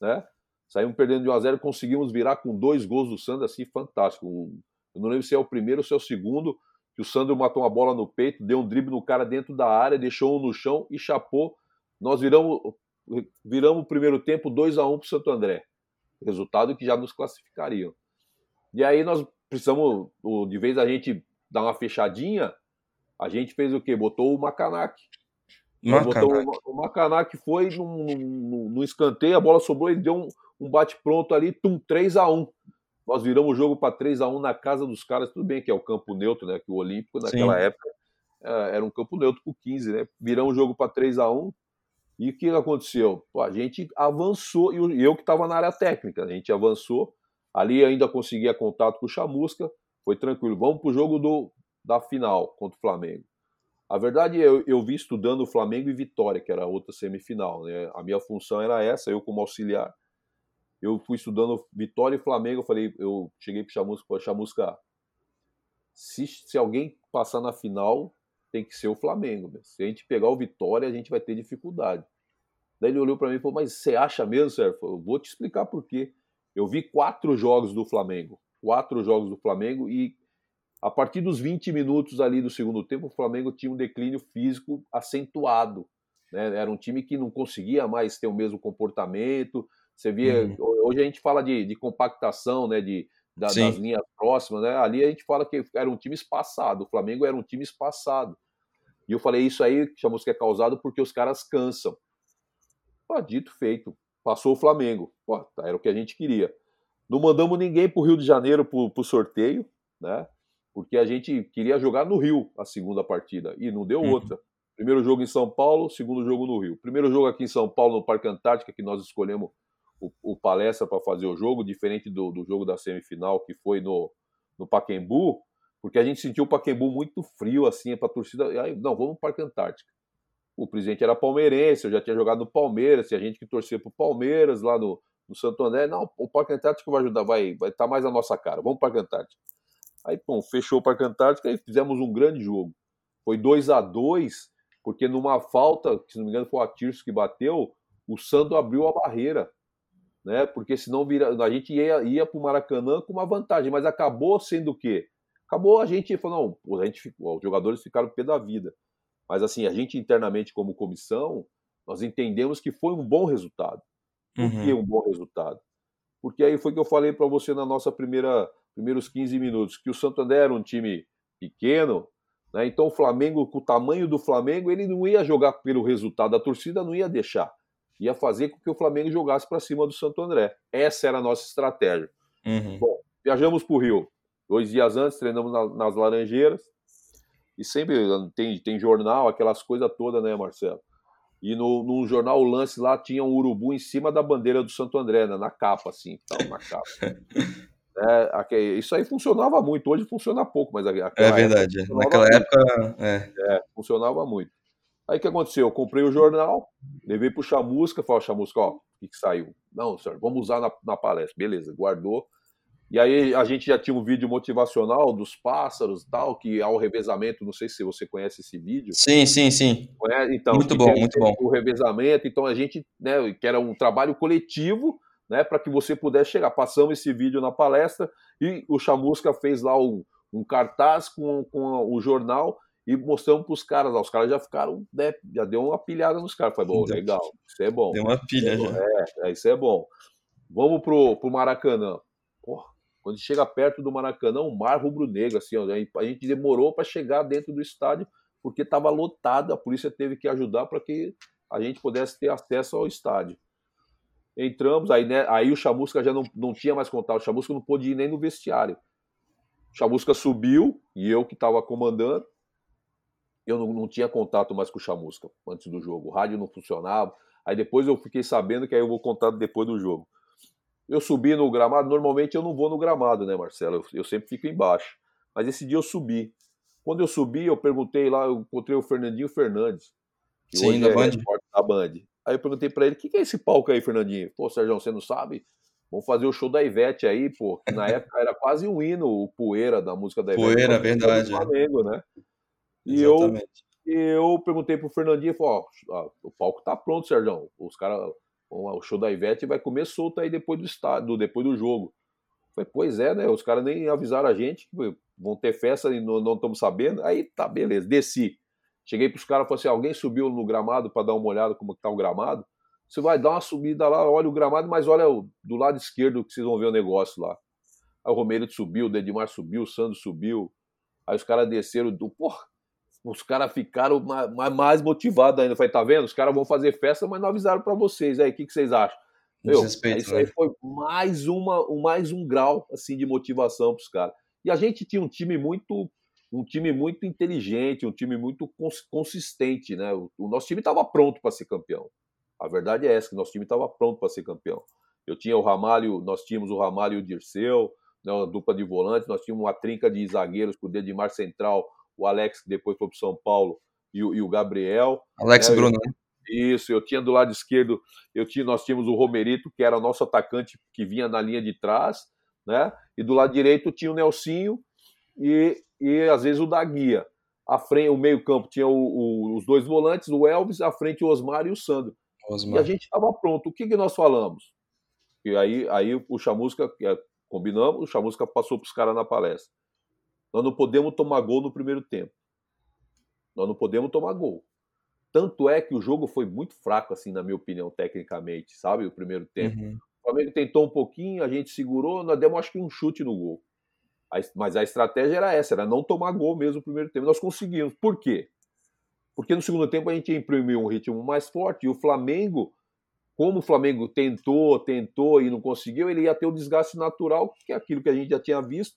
né? Saímos perdendo de 1 a 0, conseguimos virar com dois gols do Sandro assim fantástico. Eu não lembro se é o primeiro ou se é o segundo, que o Sandro matou uma bola no peito, deu um drible no cara dentro da área, deixou um no chão e chapou. Nós viramos viramos o primeiro tempo 2 a 1 para o Santo André. Resultado que já nos classificariam. E aí nós precisamos, de vez a gente dar uma fechadinha, a gente fez o quê? Botou o Macanac. Botou o, o Macanac foi no, escanteio, a bola sobrou, ele deu um, um bate-pronto ali, tum, 3 a 1 Nós viramos o jogo para 3 a 1 na casa dos caras, tudo bem que é o campo neutro, né? Que o Olímpico, naquela Sim. época, é, era um campo neutro por 15, né? Viramos o jogo para 3 a 1 e o que aconteceu? Pô, a gente avançou, e eu que estava na área técnica, a gente avançou, ali ainda conseguia contato com o Chamusca, foi tranquilo. Vamos para o jogo do, da final contra o Flamengo. A verdade, eu, eu vi estudando Flamengo e Vitória, que era a outra semifinal. Né? A minha função era essa, eu como auxiliar. Eu fui estudando Vitória e Flamengo, eu falei, eu cheguei para Chamusca, Chamusca, se, se alguém passar na final, tem que ser o Flamengo. Né? Se a gente pegar o Vitória, a gente vai ter dificuldade. Daí ele olhou para mim e falou: Mas você acha mesmo, Sérgio? Eu vou te explicar por quê. Eu vi quatro jogos do Flamengo. Quatro jogos do Flamengo e a partir dos 20 minutos ali do segundo tempo, o Flamengo tinha um declínio físico acentuado. Né? Era um time que não conseguia mais ter o mesmo comportamento. Você via. Uhum. Hoje a gente fala de, de compactação, né? De, da, das linhas próximas, né? Ali a gente fala que era um time espaçado, o Flamengo era um time espaçado. E eu falei, isso aí chamamos que é causado porque os caras cansam. Pô, dito feito, passou o Flamengo. Pô, tá, era o que a gente queria. Não mandamos ninguém para o Rio de Janeiro para o sorteio, né? Porque a gente queria jogar no Rio a segunda partida e não deu uhum. outra. Primeiro jogo em São Paulo, segundo jogo no Rio. Primeiro jogo aqui em São Paulo, no Parque Antártica, que nós escolhemos o, o palestra para fazer o jogo, diferente do, do jogo da semifinal que foi no, no Paquembu, porque a gente sentiu o Paquembu muito frio, assim, para a torcida. Aí, não, vamos para o Parque Antártica. O presidente era palmeirense, eu já tinha jogado no Palmeiras, tinha gente que torcia para o Palmeiras lá no, no Santo André. Não, o Parque Antártico vai ajudar, vai estar vai tá mais a nossa cara, vamos para o Parque Antártico. Aí, bom, fechou o Parque Antártico e fizemos um grande jogo. Foi 2 a 2 porque numa falta, se não me engano foi o Atirso que bateu, o Sandro abriu a barreira né? Porque senão vira, a gente ia, ia para o Maracanã com uma vantagem, mas acabou sendo o quê? Acabou a gente falou, não, a gente ficou, os jogadores ficaram pé da vida. Mas assim, a gente internamente como comissão, nós entendemos que foi um bom resultado. Por uhum. que um bom resultado? Porque aí foi que eu falei para você na nossa primeira primeiros 15 minutos, que o Santander era um time pequeno, né? Então o Flamengo, com o tamanho do Flamengo, ele não ia jogar pelo resultado, a torcida não ia deixar ia fazer com que o Flamengo jogasse para cima do Santo André. Essa era a nossa estratégia. Uhum. Bom, viajamos para o Rio. Dois dias antes, treinamos na, nas Laranjeiras. E sempre tem, tem jornal, aquelas coisas todas, né, Marcelo? E no, no jornal O Lance lá tinha um urubu em cima da bandeira do Santo André, né, na capa, assim, tal, na capa. [LAUGHS] é, isso aí funcionava muito, hoje funciona pouco, mas É verdade, naquela época. É. é, funcionava muito. Aí o que aconteceu? Eu comprei o jornal, levei para o Chamusca, falei, Chamusca, ó, o que, que saiu? Não, senhor, vamos usar na, na palestra. Beleza, guardou. E aí a gente já tinha um vídeo motivacional dos pássaros tal, que há o revezamento, não sei se você conhece esse vídeo. Sim, sim, sim. Então, muito bom, muito bom. O revezamento, então a gente, né, que era um trabalho coletivo, né, para que você pudesse chegar. Passamos esse vídeo na palestra e o Chamusca fez lá um, um cartaz com, com o jornal e mostramos para os caras, os caras já ficaram, né, já deu uma pilhada nos caras. Falei, bom, legal, isso é bom. Deu uma pilha é, já. É, é, isso é bom. Vamos pro, pro Maracanã. Porra, quando chega perto do Maracanã, um mar rubro-negro, assim, ó, a gente demorou para chegar dentro do estádio porque estava lotado, a polícia teve que ajudar para que a gente pudesse ter acesso ao estádio. Entramos, aí, né, aí o Chamusca já não, não tinha mais contato, o Chamusca não pôde ir nem no vestiário. O Chamusca subiu, e eu que estava comandando, eu não, não, tinha contato mais com o Chamusca antes do jogo. O rádio não funcionava. Aí depois eu fiquei sabendo que aí eu vou contar depois do jogo. Eu subi no gramado, normalmente eu não vou no gramado, né, Marcelo? Eu, eu sempre fico embaixo. Mas esse dia eu subi. Quando eu subi, eu perguntei lá, eu encontrei o Fernandinho Fernandes. Que Sim, da é Band. Da Band. Aí eu perguntei para ele, o que, que é esse palco aí, Fernandinho? Pô, Sérgio, você não sabe? Vamos fazer o show da Ivete aí, pô. Que na época era quase um hino, o Poeira, da música da Ivete. Poeira, verdade. Flamengo, né? E eu, eu perguntei pro Fernandinho, falou, ó, o palco tá pronto, Sérgio. Os caras, o show da Ivete vai comer solto aí depois do estádio, depois do jogo. Eu falei, pois é, né? Os caras nem avisaram a gente que vão ter festa e não estamos sabendo. Aí tá, beleza, desci. Cheguei pros caras e falei assim: alguém subiu no gramado para dar uma olhada como que tá o gramado? Você vai dar uma subida lá, olha o gramado, mas olha do lado esquerdo que vocês vão ver o negócio lá. Aí o Romero subiu, o Dedimar subiu, o Sandro subiu. Aí os caras desceram do. Porra, os caras ficaram mais motivados ainda. Eu falei, tá vendo? Os caras vão fazer festa, mas não avisaram para vocês. Aí, o que, que vocês acham? Meu, Desrespeito, isso né? aí foi mais, uma, mais um grau assim de motivação para os caras. E a gente tinha um time muito um time muito inteligente, um time muito consistente, né? O, o nosso time estava pronto para ser campeão. A verdade é essa, que nosso time estava pronto para ser campeão. Eu tinha o Ramalho, nós tínhamos o Ramalho e o Dirceu, né, uma dupla de volantes, nós tínhamos uma trinca de zagueiros com o Dedimar Central, o Alex, que depois foi para São Paulo, e o, e o Gabriel. Alex né, Bruno, né? Isso, eu tinha do lado esquerdo, eu tinha, nós tínhamos o Romerito, que era nosso atacante que vinha na linha de trás, né? E do lado direito tinha o Nelsinho e, e às vezes o da guia. À frente, o meio-campo tinha o, o, os dois volantes, o Elvis, à frente o Osmar e o Sandro. Osmar. E a gente estava pronto. O que, que nós falamos? E aí, aí o Chamusca, é, combinamos, o Chamusca passou para os caras na palestra. Nós não podemos tomar gol no primeiro tempo. Nós não podemos tomar gol. Tanto é que o jogo foi muito fraco, assim, na minha opinião, tecnicamente, sabe? O primeiro tempo. Uhum. O Flamengo tentou um pouquinho, a gente segurou, nós demos acho que um chute no gol. Mas a estratégia era essa, era não tomar gol mesmo no primeiro tempo. Nós conseguimos. Por quê? Porque no segundo tempo a gente imprimiu um ritmo mais forte e o Flamengo, como o Flamengo tentou, tentou e não conseguiu, ele ia ter o desgaste natural, que é aquilo que a gente já tinha visto,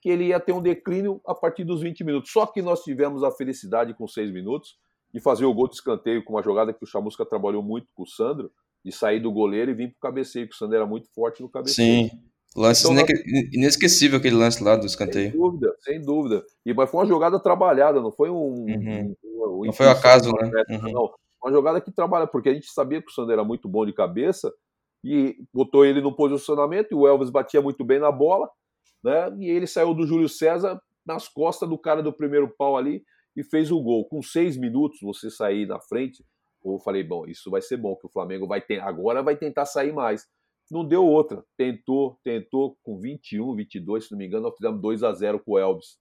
que ele ia ter um declínio a partir dos 20 minutos. Só que nós tivemos a felicidade com seis minutos de fazer o gol de escanteio com uma jogada que o Chamusca trabalhou muito com o Sandro, de sair do goleiro e vir para o cabeceio, que o Sandro era muito forte no cabeceio. Sim. Lance então, inesquecível aquele lance lá do escanteio. Sem dúvida, sem dúvida. E, mas foi uma jogada trabalhada, não foi um. Uhum. um, um não foi um acaso, né? Uhum. Não, uma jogada que trabalha, porque a gente sabia que o Sandro era muito bom de cabeça e botou ele no posicionamento e o Elvis batia muito bem na bola, né? E ele saiu do Júlio César nas costas do cara do primeiro pau ali e fez o gol. Com seis minutos você sair na frente, eu falei, bom, isso vai ser bom, que o Flamengo vai ter, agora vai tentar sair mais. Não deu outra. Tentou, tentou com 21, 22, se não me engano, nós fizemos 2 a 0 com o Elvis.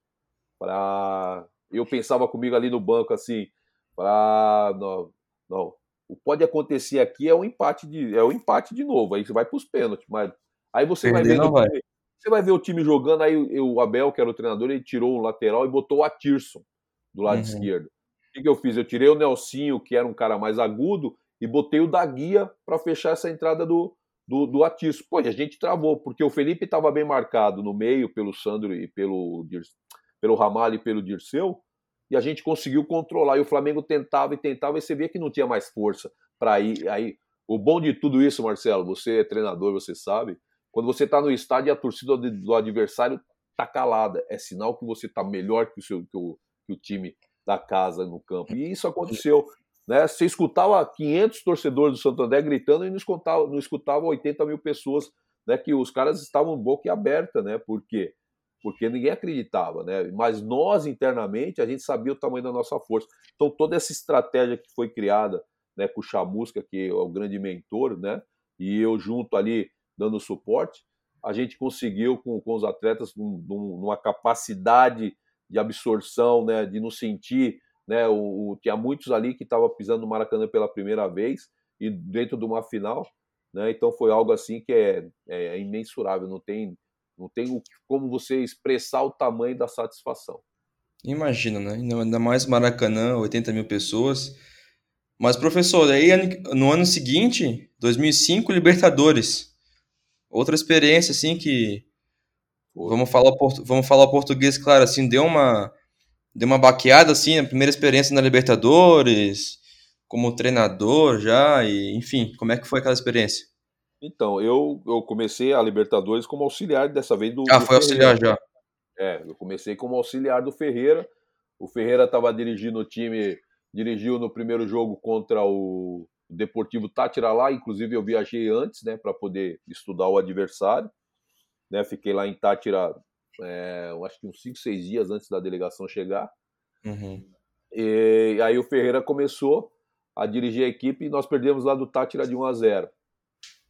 Pra... Eu pensava comigo ali no banco assim, para não, não, o pode acontecer aqui é um empate de é um empate de novo, aí você vai para os pênaltis, mas aí você vai ver vai. você vai ver o time jogando aí o Abel, que era o treinador, ele tirou o lateral e botou o Atirson do lado uhum. esquerdo. O que, eu fiz? Eu tirei o Nelsinho, que era um cara mais agudo, e botei o da guia para fechar essa entrada do, do, do Atiço. Pô, a gente travou, porque o Felipe estava bem marcado no meio pelo Sandro e pelo, pelo Ramalho e pelo Dirceu, e a gente conseguiu controlar. E o Flamengo tentava e tentava, e você via que não tinha mais força para ir. Aí, o bom de tudo isso, Marcelo, você é treinador, você sabe, quando você está no estádio e a torcida do adversário está calada, é sinal que você está melhor que o, seu, que o, que o time da casa no campo. E isso aconteceu. Né? Você escutava 500 torcedores do Santo André gritando e não escutava, não escutava 80 mil pessoas, né? que os caras estavam boca aberta. Né? Por quê? Porque ninguém acreditava. Né? Mas nós, internamente, a gente sabia o tamanho da nossa força. Então, toda essa estratégia que foi criada né, com o Chamusca, que é o grande mentor, né? e eu junto ali dando suporte, a gente conseguiu com, com os atletas numa capacidade de absorção, né, de não sentir, né, o, o tinha muitos ali que estavam pisando no Maracanã pela primeira vez e dentro de uma final, né, então foi algo assim que é, é, é imensurável, não tem, não tem como você expressar o tamanho da satisfação. Imagina, né? Ainda mais Maracanã, 80 mil pessoas. Mas, professor, aí no ano seguinte, 2005, Libertadores. Outra experiência, assim, que Vamos falar, vamos falar português, claro, assim, deu uma, deu uma baqueada, assim, a primeira experiência na Libertadores, como treinador já, e enfim, como é que foi aquela experiência? Então, eu, eu comecei a Libertadores como auxiliar dessa vez do. Ah, do foi Ferreira. auxiliar já. É, eu comecei como auxiliar do Ferreira. O Ferreira estava dirigindo o time, dirigiu no primeiro jogo contra o Deportivo Tátira lá, inclusive eu viajei antes, né, para poder estudar o adversário. Né? Fiquei lá em Tátira, é, acho que uns 5, 6 dias antes da delegação chegar. Uhum. E aí o Ferreira começou a dirigir a equipe e nós perdemos lá do Tátira de 1 a 0.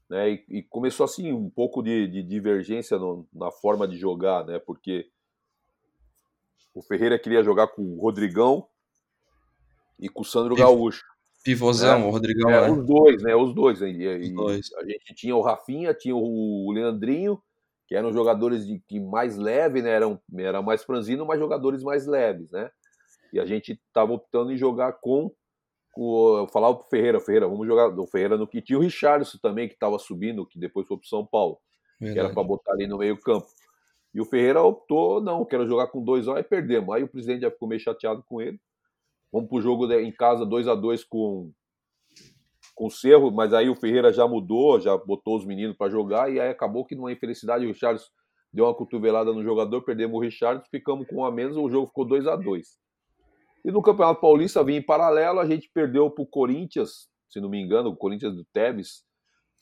Né? E, e começou assim um pouco de, de divergência no, na forma de jogar, né? Porque o Ferreira queria jogar com o Rodrigão e com o Sandro Gaúcho. Pivôzão, né? o Rodrigão. É, né? Os dois, né? Os dois. E, os dois. A gente tinha o Rafinha, tinha o Leandrinho que eram jogadores de que mais leve, né? Eram, era mais franzino, mas jogadores mais leves, né? E a gente estava optando em jogar com, eu falava pro Ferreira, Ferreira, vamos jogar. O Ferreira no que tinha o Richardson também, que estava subindo, que depois foi pro São Paulo. Verdade. Que era para botar ali no meio-campo. E o Ferreira optou, não, quero jogar com dois a e perdemos. Aí o presidente já ficou meio chateado com ele. Vamos pro jogo em casa 2 a 2 com com o Cerro, mas aí o Ferreira já mudou, já botou os meninos para jogar e aí acabou que numa infelicidade o Richardson deu uma cotovelada no jogador, perdemos o Richardson, ficamos com um a menos, o jogo ficou 2 a 2 E no Campeonato Paulista, vinha em paralelo, a gente perdeu para o Corinthians, se não me engano, o Corinthians do Tevez,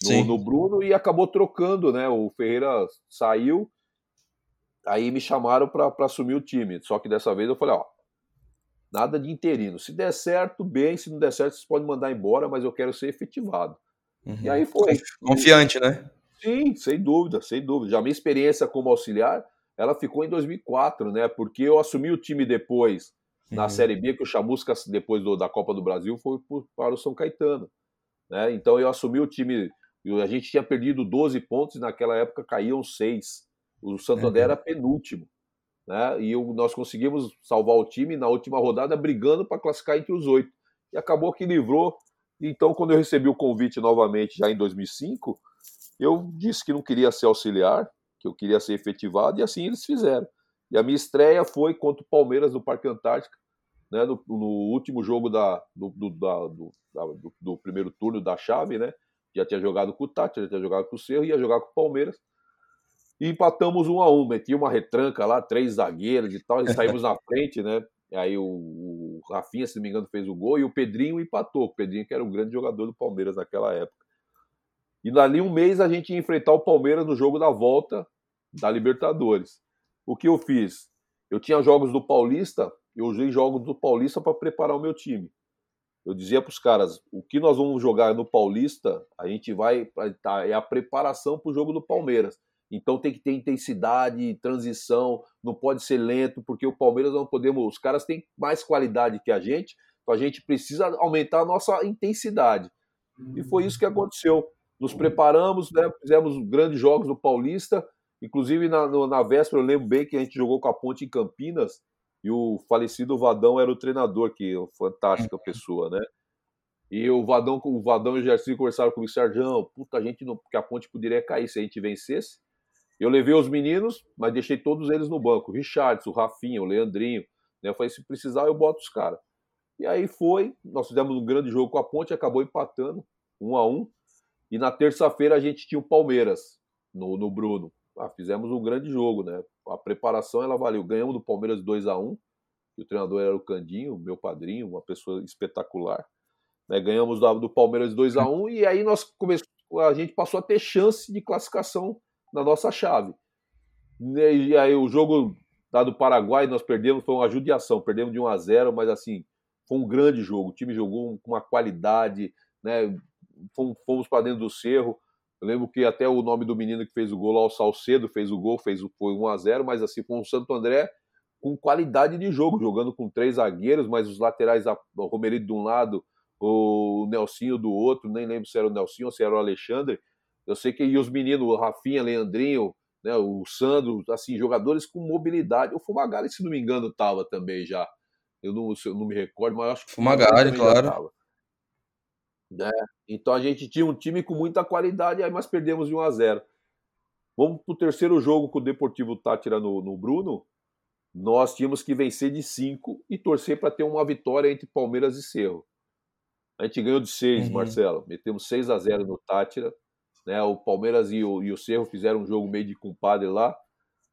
no, no, Bruno, e acabou trocando, né? O Ferreira saiu, aí me chamaram para assumir o time. Só que dessa vez eu falei, ó, nada de interino. Se der certo, bem, se não der certo, vocês podem mandar embora, mas eu quero ser efetivado. Uhum. E aí foi. Confiante, né? Sim, sem dúvida, sem dúvida. Já minha experiência como auxiliar, ela ficou em 2004, né? Porque eu assumi o time depois na uhum. Série B, que o Chamusca, depois do, da Copa do Brasil, foi para o São Caetano. Né? Então eu assumi o time. A gente tinha perdido 12 pontos e naquela época caíam 6. O Santander uhum. era penúltimo. Né? E eu, nós conseguimos salvar o time na última rodada, brigando para classificar entre os oito. E acabou que livrou. Então, quando eu recebi o convite novamente, já em 2005, eu disse que não queria ser auxiliar, que eu queria ser efetivado, e assim eles fizeram. E a minha estreia foi contra o Palmeiras no Parque Antártica, né, no, no último jogo da, do, do, da, do, da, do, primeiro turno da chave, né? Já tinha jogado com o Tati, já tinha jogado com o Cerro, ia jogar com o Palmeiras. E empatamos um a um, meti uma retranca lá, três zagueiros e tal, e saímos na [LAUGHS] frente, né? Aí o, o Rafinha, se não me engano, fez o gol e o Pedrinho empatou. O Pedrinho, que era um grande jogador do Palmeiras naquela época. E dali um mês a gente ia enfrentar o Palmeiras no jogo da volta da Libertadores. O que eu fiz? Eu tinha jogos do Paulista, eu usei jogos do Paulista para preparar o meu time. Eu dizia para os caras: o que nós vamos jogar no Paulista, a gente vai. Tá, é a preparação para o jogo do Palmeiras. Então tem que ter intensidade, transição, não pode ser lento, porque o Palmeiras não podemos. Os caras têm mais qualidade que a gente, então a gente precisa aumentar a nossa intensidade. E foi isso que aconteceu. Nos preparamos, né, fizemos grandes jogos no Paulista, inclusive na, na véspera eu lembro bem que a gente jogou com a Ponte em Campinas e o falecido Vadão era o treinador, que é uma fantástica pessoa, né? E o Vadão, o Vadão e o Gerson conversaram comigo, Sérgio, puta, a gente não, porque a ponte poderia cair se a gente vencesse. Eu levei os meninos, mas deixei todos eles no banco. O Richardson, o Rafinha, o Leandrinho. Né? Eu falei, se precisar, eu boto os caras. E aí foi, nós fizemos um grande jogo com a Ponte, acabou empatando, um a um. E na terça-feira a gente tinha o Palmeiras no, no Bruno. Ah, fizemos um grande jogo, né? A preparação ela valeu. Ganhamos do Palmeiras 2 a 1 e o treinador era o Candinho, meu padrinho, uma pessoa espetacular. Né? Ganhamos do, do Palmeiras 2 a 1 e aí nós começamos, a gente passou a ter chance de classificação na nossa chave. E aí o jogo da do Paraguai nós perdemos, foi uma judiação, perdemos de 1 a 0, mas assim, foi um grande jogo. O time jogou com uma qualidade, né? Fomos, fomos para dentro do cerro. Eu lembro que até o nome do menino que fez o gol lá, o Salcedo, fez o gol, fez o, foi 1 a 0, mas assim, foi um Santo André com qualidade de jogo, jogando com três zagueiros, mas os laterais, o Romerito de um lado, o Nelsinho do outro, nem lembro se era o Nelsinho ou se era o Alexandre, eu sei que e os meninos, o Rafinha, Leandrinho, né, o Sandro, assim, jogadores com mobilidade. O Fumagalli, se não me engano, estava também já. Eu não, eu não me recordo, mas acho que Fumagalli, claro. É, então a gente tinha um time com muita qualidade, aí nós perdemos de 1 a 0. Vamos para o terceiro jogo com o Deportivo Tátira no, no Bruno. Nós tínhamos que vencer de 5 e torcer para ter uma vitória entre Palmeiras e Cerro. A gente ganhou de 6, uhum. Marcelo. Metemos 6 a 0 no Tátira. Né? O Palmeiras e o, e o Cerro fizeram um jogo meio de compadre lá.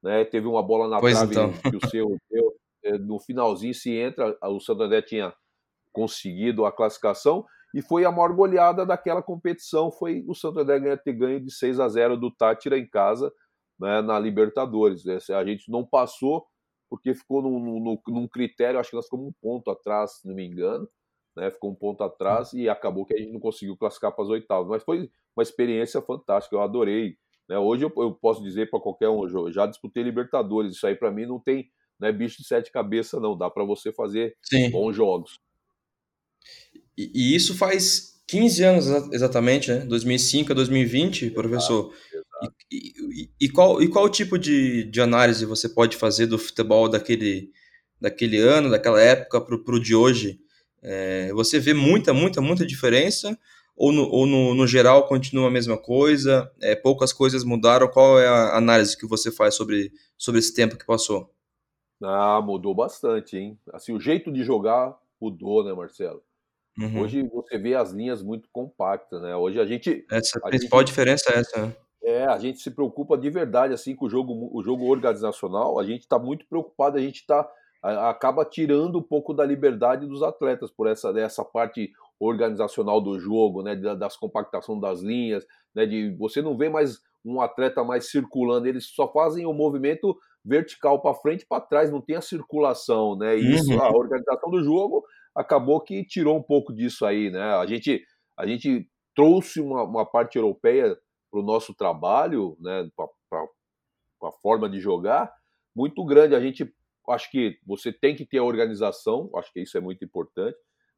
Né? Teve uma bola na pois trave então. que o Cerro deu. É, no finalzinho, se entra, o Santo André tinha conseguido a classificação e foi a maior goleada daquela competição. Foi o Santo André ter ganho de 6 a 0 do Tátira em casa né, na Libertadores. A gente não passou porque ficou num, num, num, critério, acho que nós ficamos um ponto atrás, se não me engano, né, ficou um ponto atrás e acabou que a gente não conseguiu classificar para as oitavas. Mas foi uma experiência fantástica, eu adorei. Né? Hoje eu, eu posso dizer para qualquer um, eu já disputei Libertadores, isso aí para mim não tem né, bicho de sete cabeças, não. Dá para você fazer Sim. bons jogos. E, e, isso faz 15 anos exatamente, né? 2005 a 2020, professor. Exato. E, e, e, qual, e qual tipo de, de análise você pode fazer do futebol daquele, daquele ano, daquela época, para o de hoje? É, você vê muita, muita, muita diferença? Ou no, ou no, no geral continua a mesma coisa? É, poucas coisas mudaram? Qual é a análise que você faz sobre, sobre esse tempo que passou? Ah, mudou bastante, hein? Assim, o jeito de jogar mudou, né, Marcelo? Uhum. Hoje você vê as linhas muito compactas, né? Hoje a gente. Essa a principal gente, diferença é essa, né? É, a gente se preocupa de verdade, assim, com o jogo, o jogo organizacional. A gente está muito preocupado, a gente está acaba tirando um pouco da liberdade dos atletas por essa, essa parte organizacional do jogo, né, das compactação das linhas, né, de você não vê mais um atleta mais circulando, eles só fazem o movimento vertical para frente e para trás, não tem a circulação, né? E isso, uhum. a organização do jogo acabou que tirou um pouco disso aí, né? A gente, a gente trouxe uma, uma parte europeia para o nosso trabalho, né? Para a forma de jogar muito grande. A gente acho que você tem que ter a organização, acho que isso é muito importante,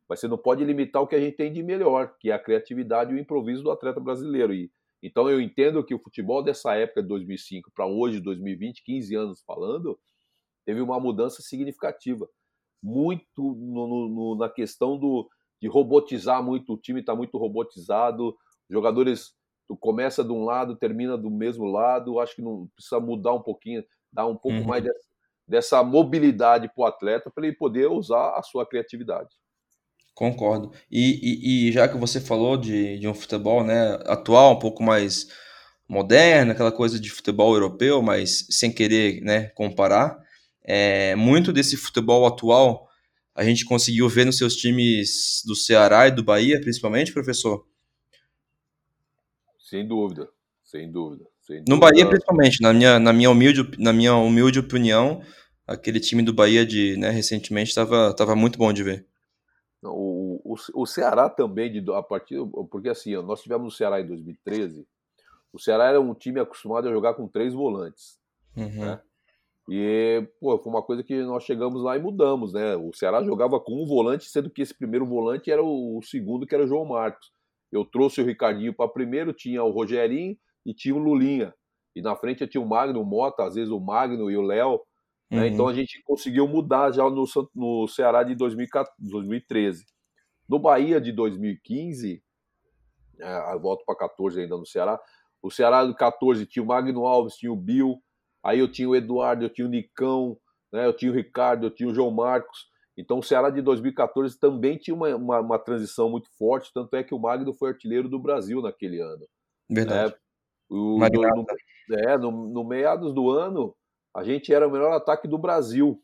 mas você não pode limitar o que a gente tem de melhor, que é a criatividade e o improviso do atleta brasileiro. E então eu entendo que o futebol dessa época de 2005 para hoje, 2020, 15 anos falando, teve uma mudança significativa, muito no, no, na questão do de robotizar muito o time, está muito robotizado, jogadores começa de um lado, termina do mesmo lado, acho que não precisa mudar um pouquinho, dar um pouco uhum. mais dessa, dessa mobilidade para o atleta para ele poder usar a sua criatividade. Concordo. E, e, e, já que você falou de, de um futebol né, atual, um pouco mais moderno, aquela coisa de futebol europeu, mas sem querer né, comparar, é, muito desse futebol atual a gente conseguiu ver nos seus times do Ceará e do Bahia, principalmente, professor? Sem dúvida, sem dúvida. No Bahia, principalmente, na minha, na minha, humilde, na minha humilde opinião, aquele time do Bahia de né, recentemente estava tava muito bom de ver. O, o, o Ceará também, de, a partir. Porque assim, nós tivemos no Ceará em 2013. O Ceará era um time acostumado a jogar com três volantes. Uhum. Né? E, pô, foi uma coisa que nós chegamos lá e mudamos, né? O Ceará jogava com um volante, sendo que esse primeiro volante era o, o segundo, que era o João Marcos. Eu trouxe o Ricardinho para primeiro, tinha o Rogerinho e tinha o Lulinha. E na frente eu tinha o Magno, o Mota, às vezes o Magno e o Léo. Né? Uhum. Então a gente conseguiu mudar já no, no Ceará de 2013. No Bahia de 2015, é, volto para 14 ainda no Ceará. O Ceará de 14 tinha o Magno Alves, tinha o Bill, aí eu tinha o Eduardo, eu tinha o Nicão, né? eu tinha o Ricardo, eu tinha o João Marcos. Então o Ceará de 2014 também tinha uma, uma, uma transição muito forte, tanto é que o Magno foi artilheiro do Brasil naquele ano. Verdade. É, o, no, é, no, no meados do ano, a gente era o melhor ataque do Brasil.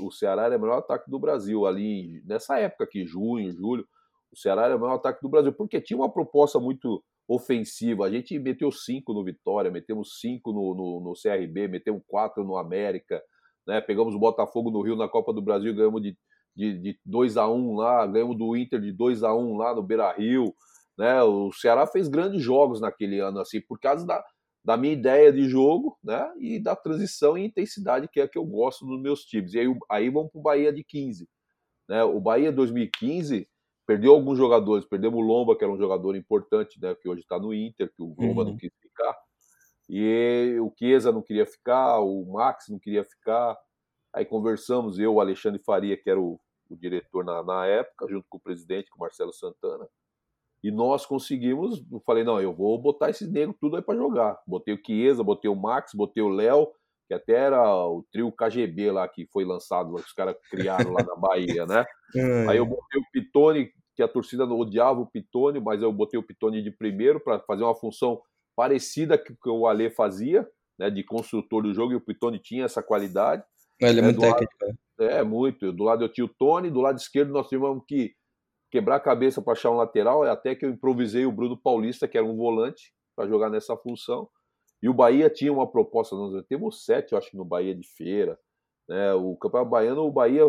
O, Ceará era o melhor ataque do Brasil ali nessa época aqui, junho, julho. O Ceará era o melhor ataque do Brasil, porque tinha uma proposta muito ofensiva. A gente meteu cinco no Vitória, metemos cinco no, no, no CRB, metemos quatro no América, né? Pegamos o Botafogo no Rio na Copa do Brasil, ganhamos de, de, de 2 a 1 lá, ganhamos do Inter de 2 a 1 lá no Beira Rio. Né? O Ceará fez grandes jogos naquele ano, assim, por causa da, da minha ideia de jogo, né? E da transição e intensidade que é que eu gosto nos meus times. E aí, aí vamos para o Bahia de 15. Né? O Bahia 2015 perdeu alguns jogadores, perdemos o Lomba, que era um jogador importante, né? Que hoje está no Inter, que o Lomba uhum. não quis ficar. E o Chiesa não queria ficar, o Max não queria ficar. Aí conversamos, eu, o Alexandre Faria, que era o, o diretor na, na época, junto com o presidente, com o Marcelo Santana. E nós conseguimos, eu falei, não, eu vou botar esses negros tudo aí para jogar. Botei o Chiesa, botei o Max, botei o Léo, que até era o trio KGB lá que foi lançado, que os caras criaram lá na Bahia, né? [LAUGHS] aí eu botei o Pitone, que a torcida odiava o Pitone, mas eu botei o Pitone de primeiro para fazer uma função parecida com que o Alê fazia, né, de construtor do jogo, e o Pitone tinha essa qualidade. Ele é muito técnico. Lado, né? é, muito. Do lado eu tinha o Tony, do lado esquerdo nós tivemos que quebrar a cabeça para achar um lateral, é até que eu improvisei o Bruno Paulista, que era um volante, para jogar nessa função. E o Bahia tinha uma proposta, nós temos sete, eu acho no Bahia de Feira. Né? O Campeonato Baiano, o Bahia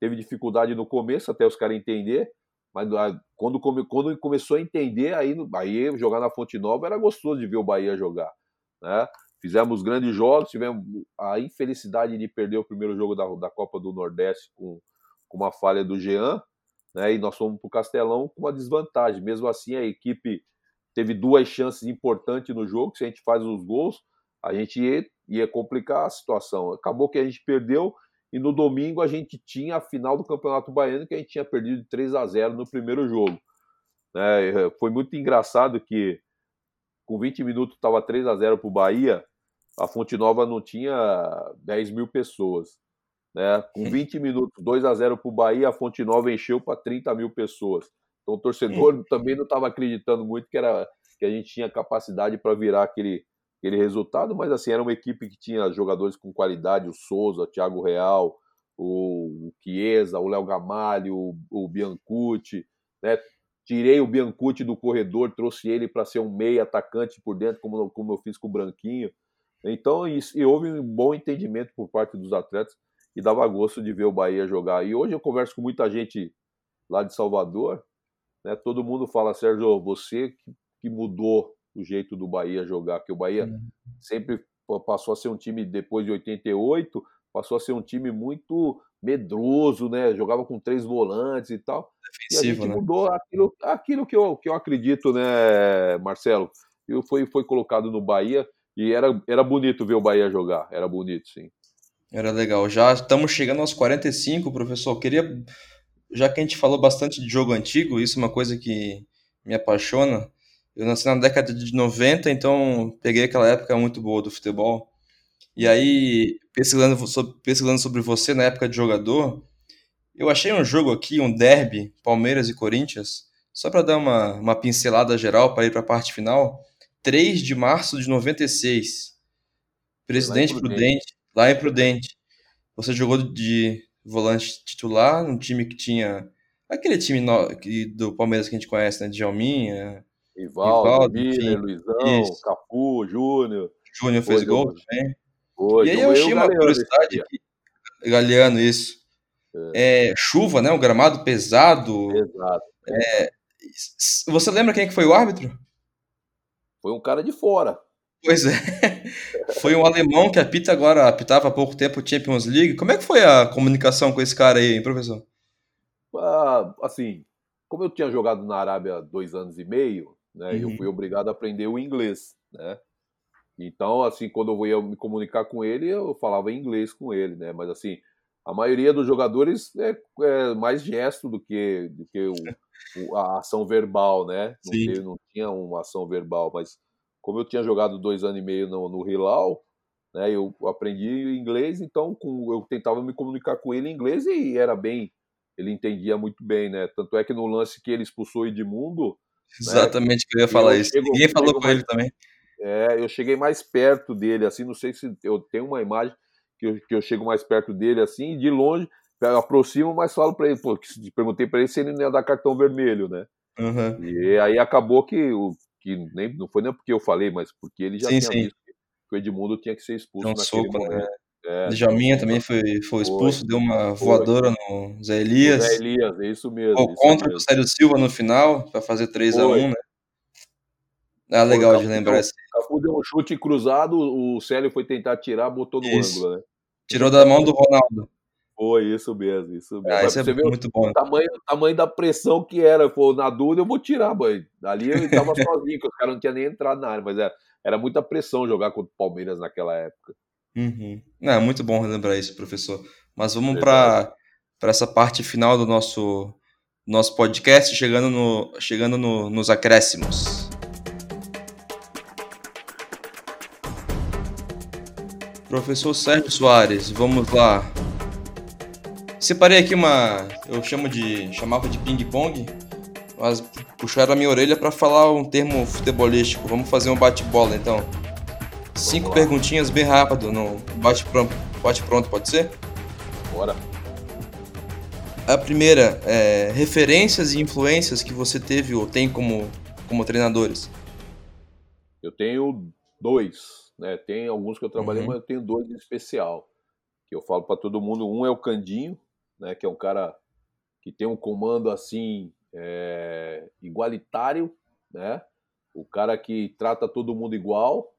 teve dificuldade no começo, até os caras entender, mas quando, quando começou a entender, aí, aí jogar na Fonte Nova era gostoso de ver o Bahia jogar. Né? Fizemos grandes jogos, tivemos a infelicidade de perder o primeiro jogo da, da Copa do Nordeste com, com uma falha do Jean, né? E nós fomos para o Castelão com uma desvantagem. Mesmo assim, a equipe teve duas chances importantes no jogo. Se a gente faz os gols, a gente ia, ia complicar a situação. Acabou que a gente perdeu E no domingo a gente tinha a final do Campeonato Baiano, que a gente tinha perdido de 3 a 0 no primeiro jogo. É, foi muito engraçado que com 20 minutos estava 3 a 0 para o Bahia, a Fonte Nova não tinha 10 mil pessoas. Né? Com 20 minutos, 2 a 0 para o Bahia, a Fonte Nova encheu para 30 mil pessoas. Então o torcedor também não estava acreditando muito que, era, que a gente tinha capacidade para virar aquele, aquele resultado, mas assim, era uma equipe que tinha jogadores com qualidade, o Souza, o Thiago Real, o, Chiesa, o Léo Gamalho, o, o Biancucci, né? Tirei o Biancucci do corredor, trouxe ele para ser um meia atacante por dentro, como, como eu fiz com o Branquinho. Então, isso, e houve um bom entendimento por parte dos atletas e dava gosto de ver o Bahia jogar. E hoje eu converso com muita gente lá de Salvador, né? Todo mundo fala, Sérgio, você que, mudou o jeito do Bahia jogar, que o Bahia uhum. sempre passou a ser um time depois de 88, passou a ser um time muito medroso, né? Jogava com três volantes e tal. Defensivo, e a gente né? mudou aquilo, aquilo que, eu, que eu acredito, né, Marcelo? Eu foi, foi colocado no Bahia e era, era bonito ver o Bahia jogar, era bonito, sim. Era legal. Já estamos chegando aos 45, professor. Queria, já que a gente falou bastante de jogo antigo, isso é uma coisa que me apaixona. Eu nasci na década de 90, então peguei aquela época muito boa do futebol. E aí, pesquisando sobre, pesquisando sobre você na época de jogador, eu achei um jogo aqui, um derby, Palmeiras e Corinthians, só para dar uma, uma pincelada geral para ir para a parte final. 3 de março de 96. Presidente Prudente, lá em Prudente. Você jogou de volante titular num time que tinha aquele time no, do Palmeiras que a gente conhece, né? Djalminha, Ivaldo, Miller, Luizão, isso. Capu, Júnior. Júnior fez foi, gol também. Foi, e aí eu achei uma curiosidade aqui. Galeano, isso. É. É, chuva, né? Um gramado pesado. Exato. É, você lembra quem que foi o árbitro? Foi um cara de fora. Pois é. [LAUGHS] Foi um alemão que apita agora, apitava há pouco tempo o Champions League. Como é que foi a comunicação com esse cara aí, professor? Ah, assim, como eu tinha jogado na Arábia dois anos e meio, né? Uhum. Eu fui obrigado a aprender o inglês, né? Então, assim, quando eu ia me comunicar com ele, eu falava inglês com ele, né? Mas, assim, a maioria dos jogadores é, é mais gesto do que, do que o, o, a ação verbal, né? Não, teve, não, tinha uma ação verbal, mas como eu tinha jogado dois anos e meio no, no Hilal, né? Eu aprendi inglês, então com, eu tentava me comunicar com ele em inglês e era bem, ele entendia muito bem, né? Tanto é que no lance que ele expulsou o Edmundo, né, Exatamente né? que eu ia falar eu isso. Chego, Ninguém falou com mais, ele também. É, eu cheguei mais perto dele, assim, não sei se eu tenho uma imagem que eu, que eu chego mais perto dele, assim, de longe, aproximo, mas falo para ele, pô, perguntei para ele se ele não ia dar cartão vermelho, né? Uhum. E aí acabou que, o, que nem, não foi nem porque eu falei, mas porque ele já sim, tinha sim. visto que o Edmundo tinha que ser expulso um naquele soco, né? momento. Né? É, Djalminha também foi, foi expulso, foi, deu uma voadora no Zé Elias. Zé Elias, é isso mesmo. Ou contra mesmo. o Célio Silva no final, para fazer 3x1, né? É legal de lembrar isso. O Cafu deu um chute cruzado, o Célio foi tentar tirar, botou no isso. ângulo, né? Tirou da mão do Ronaldo. Foi isso mesmo, isso mesmo. Ah, isso é você muito bom. O tamanho, o tamanho da pressão que era. Pô, na dúvida eu vou tirar, mãe. Ali eu estava [LAUGHS] sozinho, que os caras não tinham nem entrado na área, mas era, era muita pressão jogar contra o Palmeiras naquela época. Uhum. É muito bom relembrar isso, professor. Mas vamos para essa parte final do nosso, nosso podcast, chegando, no, chegando no, nos acréscimos. Professor Sérgio Soares, vamos lá. Separei aqui uma, eu chamo de, chamava de ping-pong, mas puxaram a minha orelha para falar um termo futebolístico. Vamos fazer um bate-bola então. Cinco perguntinhas bem rápido, no bate pronto, bate pronto, pode ser? Bora. A primeira é referências e influências que você teve ou tem como como treinadores. Eu tenho dois, né? Tem alguns que eu trabalhei, uhum. mas eu tenho dois em especial que eu falo para todo mundo. Um é o Candinho, né? Que é um cara que tem um comando assim é, igualitário, né? O cara que trata todo mundo igual,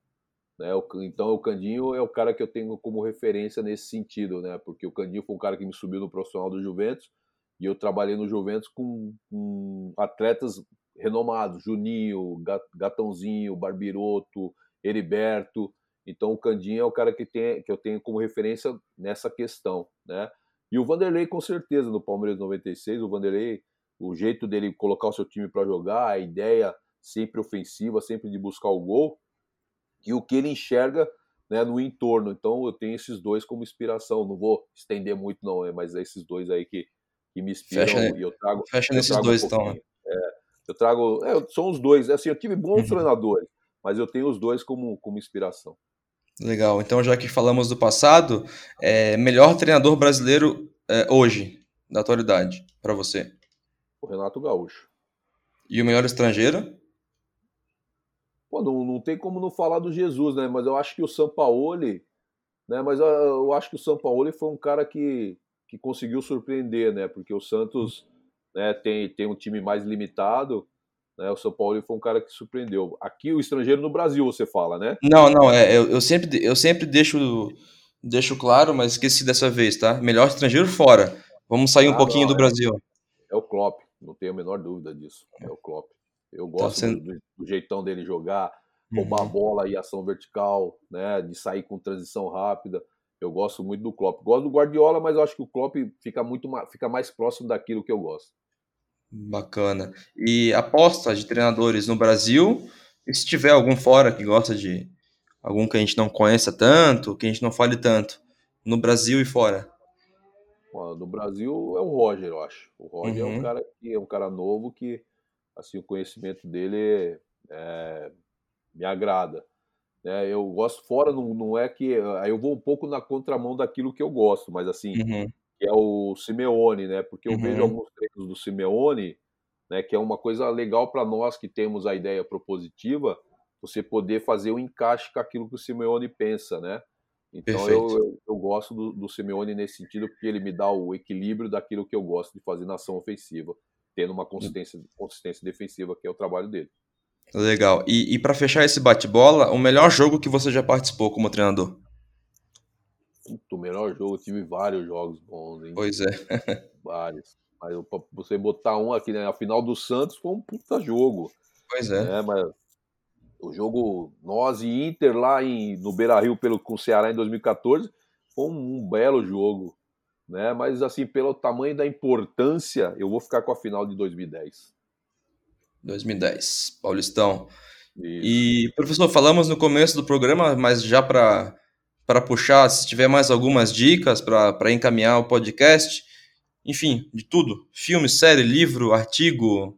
né? Então o Candinho é o cara que eu tenho como referência nesse sentido, né? Porque o Candinho foi um cara que me subiu no profissional do Juventus e eu trabalhei no Juventus com, com atletas renomados, Juninho, Gatãozinho, Barbiroto, Heriberto. Então o Candinha é o cara que, tem, que eu tenho como referência nessa questão, né? E o Vanderlei com certeza no Palmeiras 96, o Vanderlei, o jeito dele colocar o seu time para jogar, a ideia sempre ofensiva, sempre de buscar o gol, e o que ele enxerga né, no entorno. Então eu tenho esses dois como inspiração. Não vou estender muito, não, mas é esses dois aí que, que me inspiram fecha, e eu trago. Fecha eu nesses trago dois, um então. É, eu trago. É, são os dois. Assim, eu tive bons Uhum. treinadores, mas eu tenho os dois como, como inspiração. Legal. Então, já que falamos do passado, é, melhor treinador brasileiro é, hoje, da atualidade, para você. O Renato Gaúcho. E o melhor estrangeiro? Pô, não, não tem como não falar do Jesus, né? Mas eu acho que o Sampaoli, né? Mas eu, eu acho que o Sampaoli foi um cara que, que conseguiu surpreender, né? Porque o Santos né, tem, tem um time mais limitado, né? O Sampaoli foi um cara que surpreendeu. Aqui o estrangeiro no Brasil, você fala, né? Não, não, é, eu, eu sempre, eu sempre deixo, deixo claro, mas esqueci dessa vez, tá? Melhor estrangeiro fora. Vamos sair um Ah, pouquinho não, do é. Brasil. É o Klopp, não tenho a menor dúvida disso. É o Klopp. Eu gosto sendo- do, do jeitão dele jogar, roubar a Uhum. bola e ação vertical, né? De sair com transição rápida. Eu gosto muito do Klopp. Gosto do Guardiola, mas eu acho que o Klopp fica muito fica mais próximo daquilo que eu gosto. Bacana. E aposta de treinadores no Brasil, e se tiver algum fora que gosta de algum que a gente não conheça tanto, que a gente não fale tanto, no Brasil e fora. No Brasil é o Roger, eu acho. O Roger é Uhum. um cara que é um cara novo que assim o conhecimento dele é, me agrada. né? eu gosto fora, não, não é que aí eu vou um pouco na contramão daquilo que eu gosto, mas assim Uhum. Que é o Simeone, né? Porque eu vejo Uhum. alguns treinos do Simeone, né? Que é uma coisa legal para nós que temos a ideia propositiva, você poder fazer o encaixe com aquilo que o Simeone pensa, né? Então eu, eu, eu gosto do, do Simeone nesse sentido, porque ele me dá o equilíbrio daquilo que eu gosto de fazer na ação ofensiva, tendo uma consistência, consistência defensiva, que é o trabalho dele. Legal. E, e para fechar esse bate-bola, o melhor jogo que você já participou como treinador? Puta, o melhor jogo, tive vários jogos bons, hein? Pois é. [LAUGHS] Vários. Mas você botar um aqui, né? A final do Santos foi um puta jogo. Pois é. né? Mas o jogo nós e Inter lá em, no Beira Rio pelo, com o Ceará em 2014 foi um, um belo jogo. Né? Mas assim, pelo tamanho da importância, eu vou ficar com a final de 2010. 2010, Paulistão. E, E, professor, falamos no começo do programa, mas já para para puxar, se tiver mais algumas dicas para encaminhar o podcast, enfim, de tudo, filme, série, livro, artigo,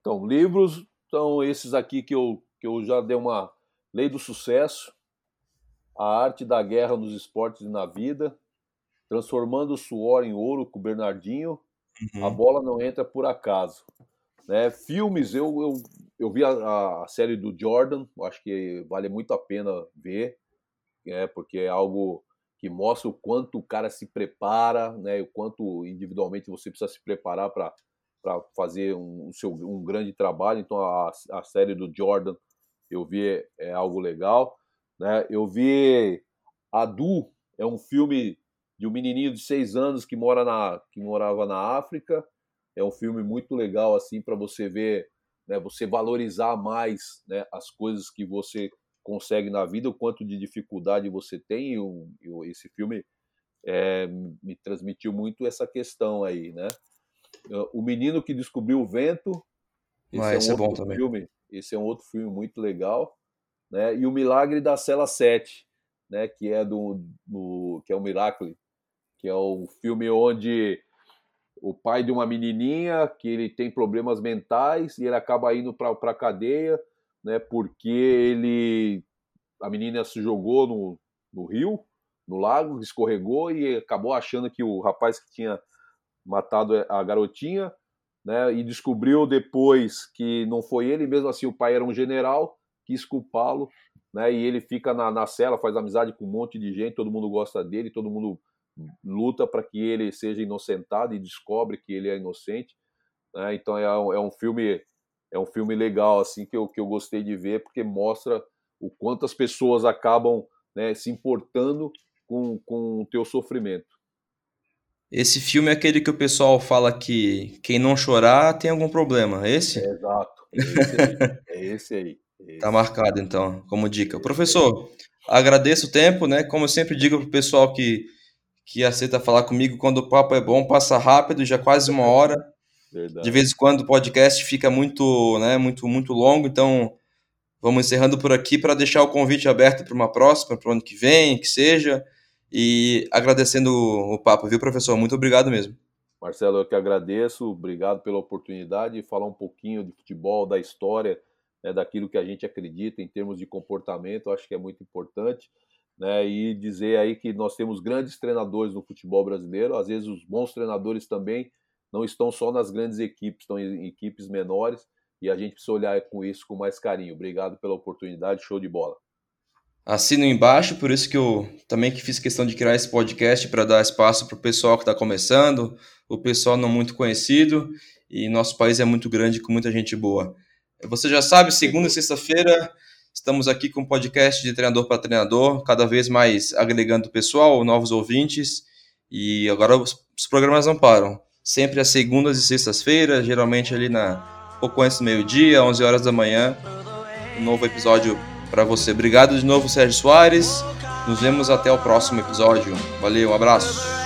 Então, livros são esses aqui que eu, que eu já dei uma Lei do Sucesso, A Arte da Guerra nos Esportes e na Vida, Transformando o Suor em Ouro com o Bernardinho, Uhum. A Bola Não Entra Por Acaso. Né? Filmes, eu, eu, eu vi a, a série do Jordan, acho que vale muito a pena ver, é, porque é algo que mostra o quanto o cara se prepara, né? o quanto individualmente você precisa se preparar para fazer um, um seu, um grande trabalho. Então, a, a série do Jordan eu vi é, algo legal. Né? Eu vi Adu, é um filme de um menininho de seis anos que, mora na, que morava na África. É um filme muito legal assim para você ver, né, você valorizar mais né, as coisas que você consegue na vida, o quanto de dificuldade você tem. E, o, e esse filme é, me transmitiu muito essa questão aí, né? O Menino que Descobriu o Vento. Esse Ah, é um esse é bom também. filme. Esse é um outro filme muito legal, né? E o Milagre da Cela 7, né? Que é do, do que é o Miracle, que é um filme onde o pai de uma menininha que ele tem problemas mentais e ele acaba indo para a cadeia, né? Porque ele a menina se jogou no, no rio, no lago, escorregou e acabou achando que o rapaz que tinha matado a garotinha, né? E descobriu depois que não foi ele, mesmo assim o pai era um general, quis culpá-lo, né? E ele fica na, na cela, faz amizade com um monte de gente, todo mundo gosta dele, todo mundo luta para que ele seja inocentado e descobre que ele é inocente, né? Então é, um- é um filme é um filme legal assim que eu, que eu gostei de ver porque mostra o quanto as pessoas acabam né, se importando com, com o teu sofrimento. Esse filme é aquele que o pessoal fala que quem não chorar tem algum problema. É esse? Exato. É esse aí. é esse aí. Tá marcado, então, como dica. Professor, agradeço o tempo, né? Como eu sempre digo para o pessoal que, que aceita falar comigo, quando o papo é bom, passa rápido, já quase uma hora. Verdade. De vez em quando o podcast fica muito, né, muito, muito longo, então vamos encerrando por aqui para deixar o convite aberto para uma próxima, para o ano que vem, que seja. E agradecendo o papo, viu, professor? Muito obrigado mesmo. Marcelo, eu que agradeço, obrigado pela oportunidade de falar um pouquinho de futebol, da história, né, daquilo que a gente acredita em termos de comportamento, acho que é muito importante. Né, e dizer aí que nós temos grandes treinadores no futebol brasileiro, às vezes os bons treinadores também não estão só nas grandes equipes, estão em equipes menores, e a gente precisa olhar com isso com mais carinho. Obrigado pela oportunidade, show de bola assino embaixo, por isso que eu também que fiz questão de criar esse podcast para dar espaço para o pessoal que está começando, o pessoal não muito conhecido, e nosso país é muito grande com muita gente boa. Você já sabe, segunda e sexta-feira estamos aqui com um podcast de treinador para treinador, cada vez mais agregando pessoal, novos ouvintes, e agora os, programas não param. Sempre às segundas e sextas-feiras, geralmente ali na pouco antes do meio-dia, 11 horas da manhã, um novo episódio para você. Obrigado de novo, Sérgio Soares. Nos vemos até o próximo episódio. Valeu, um abraço.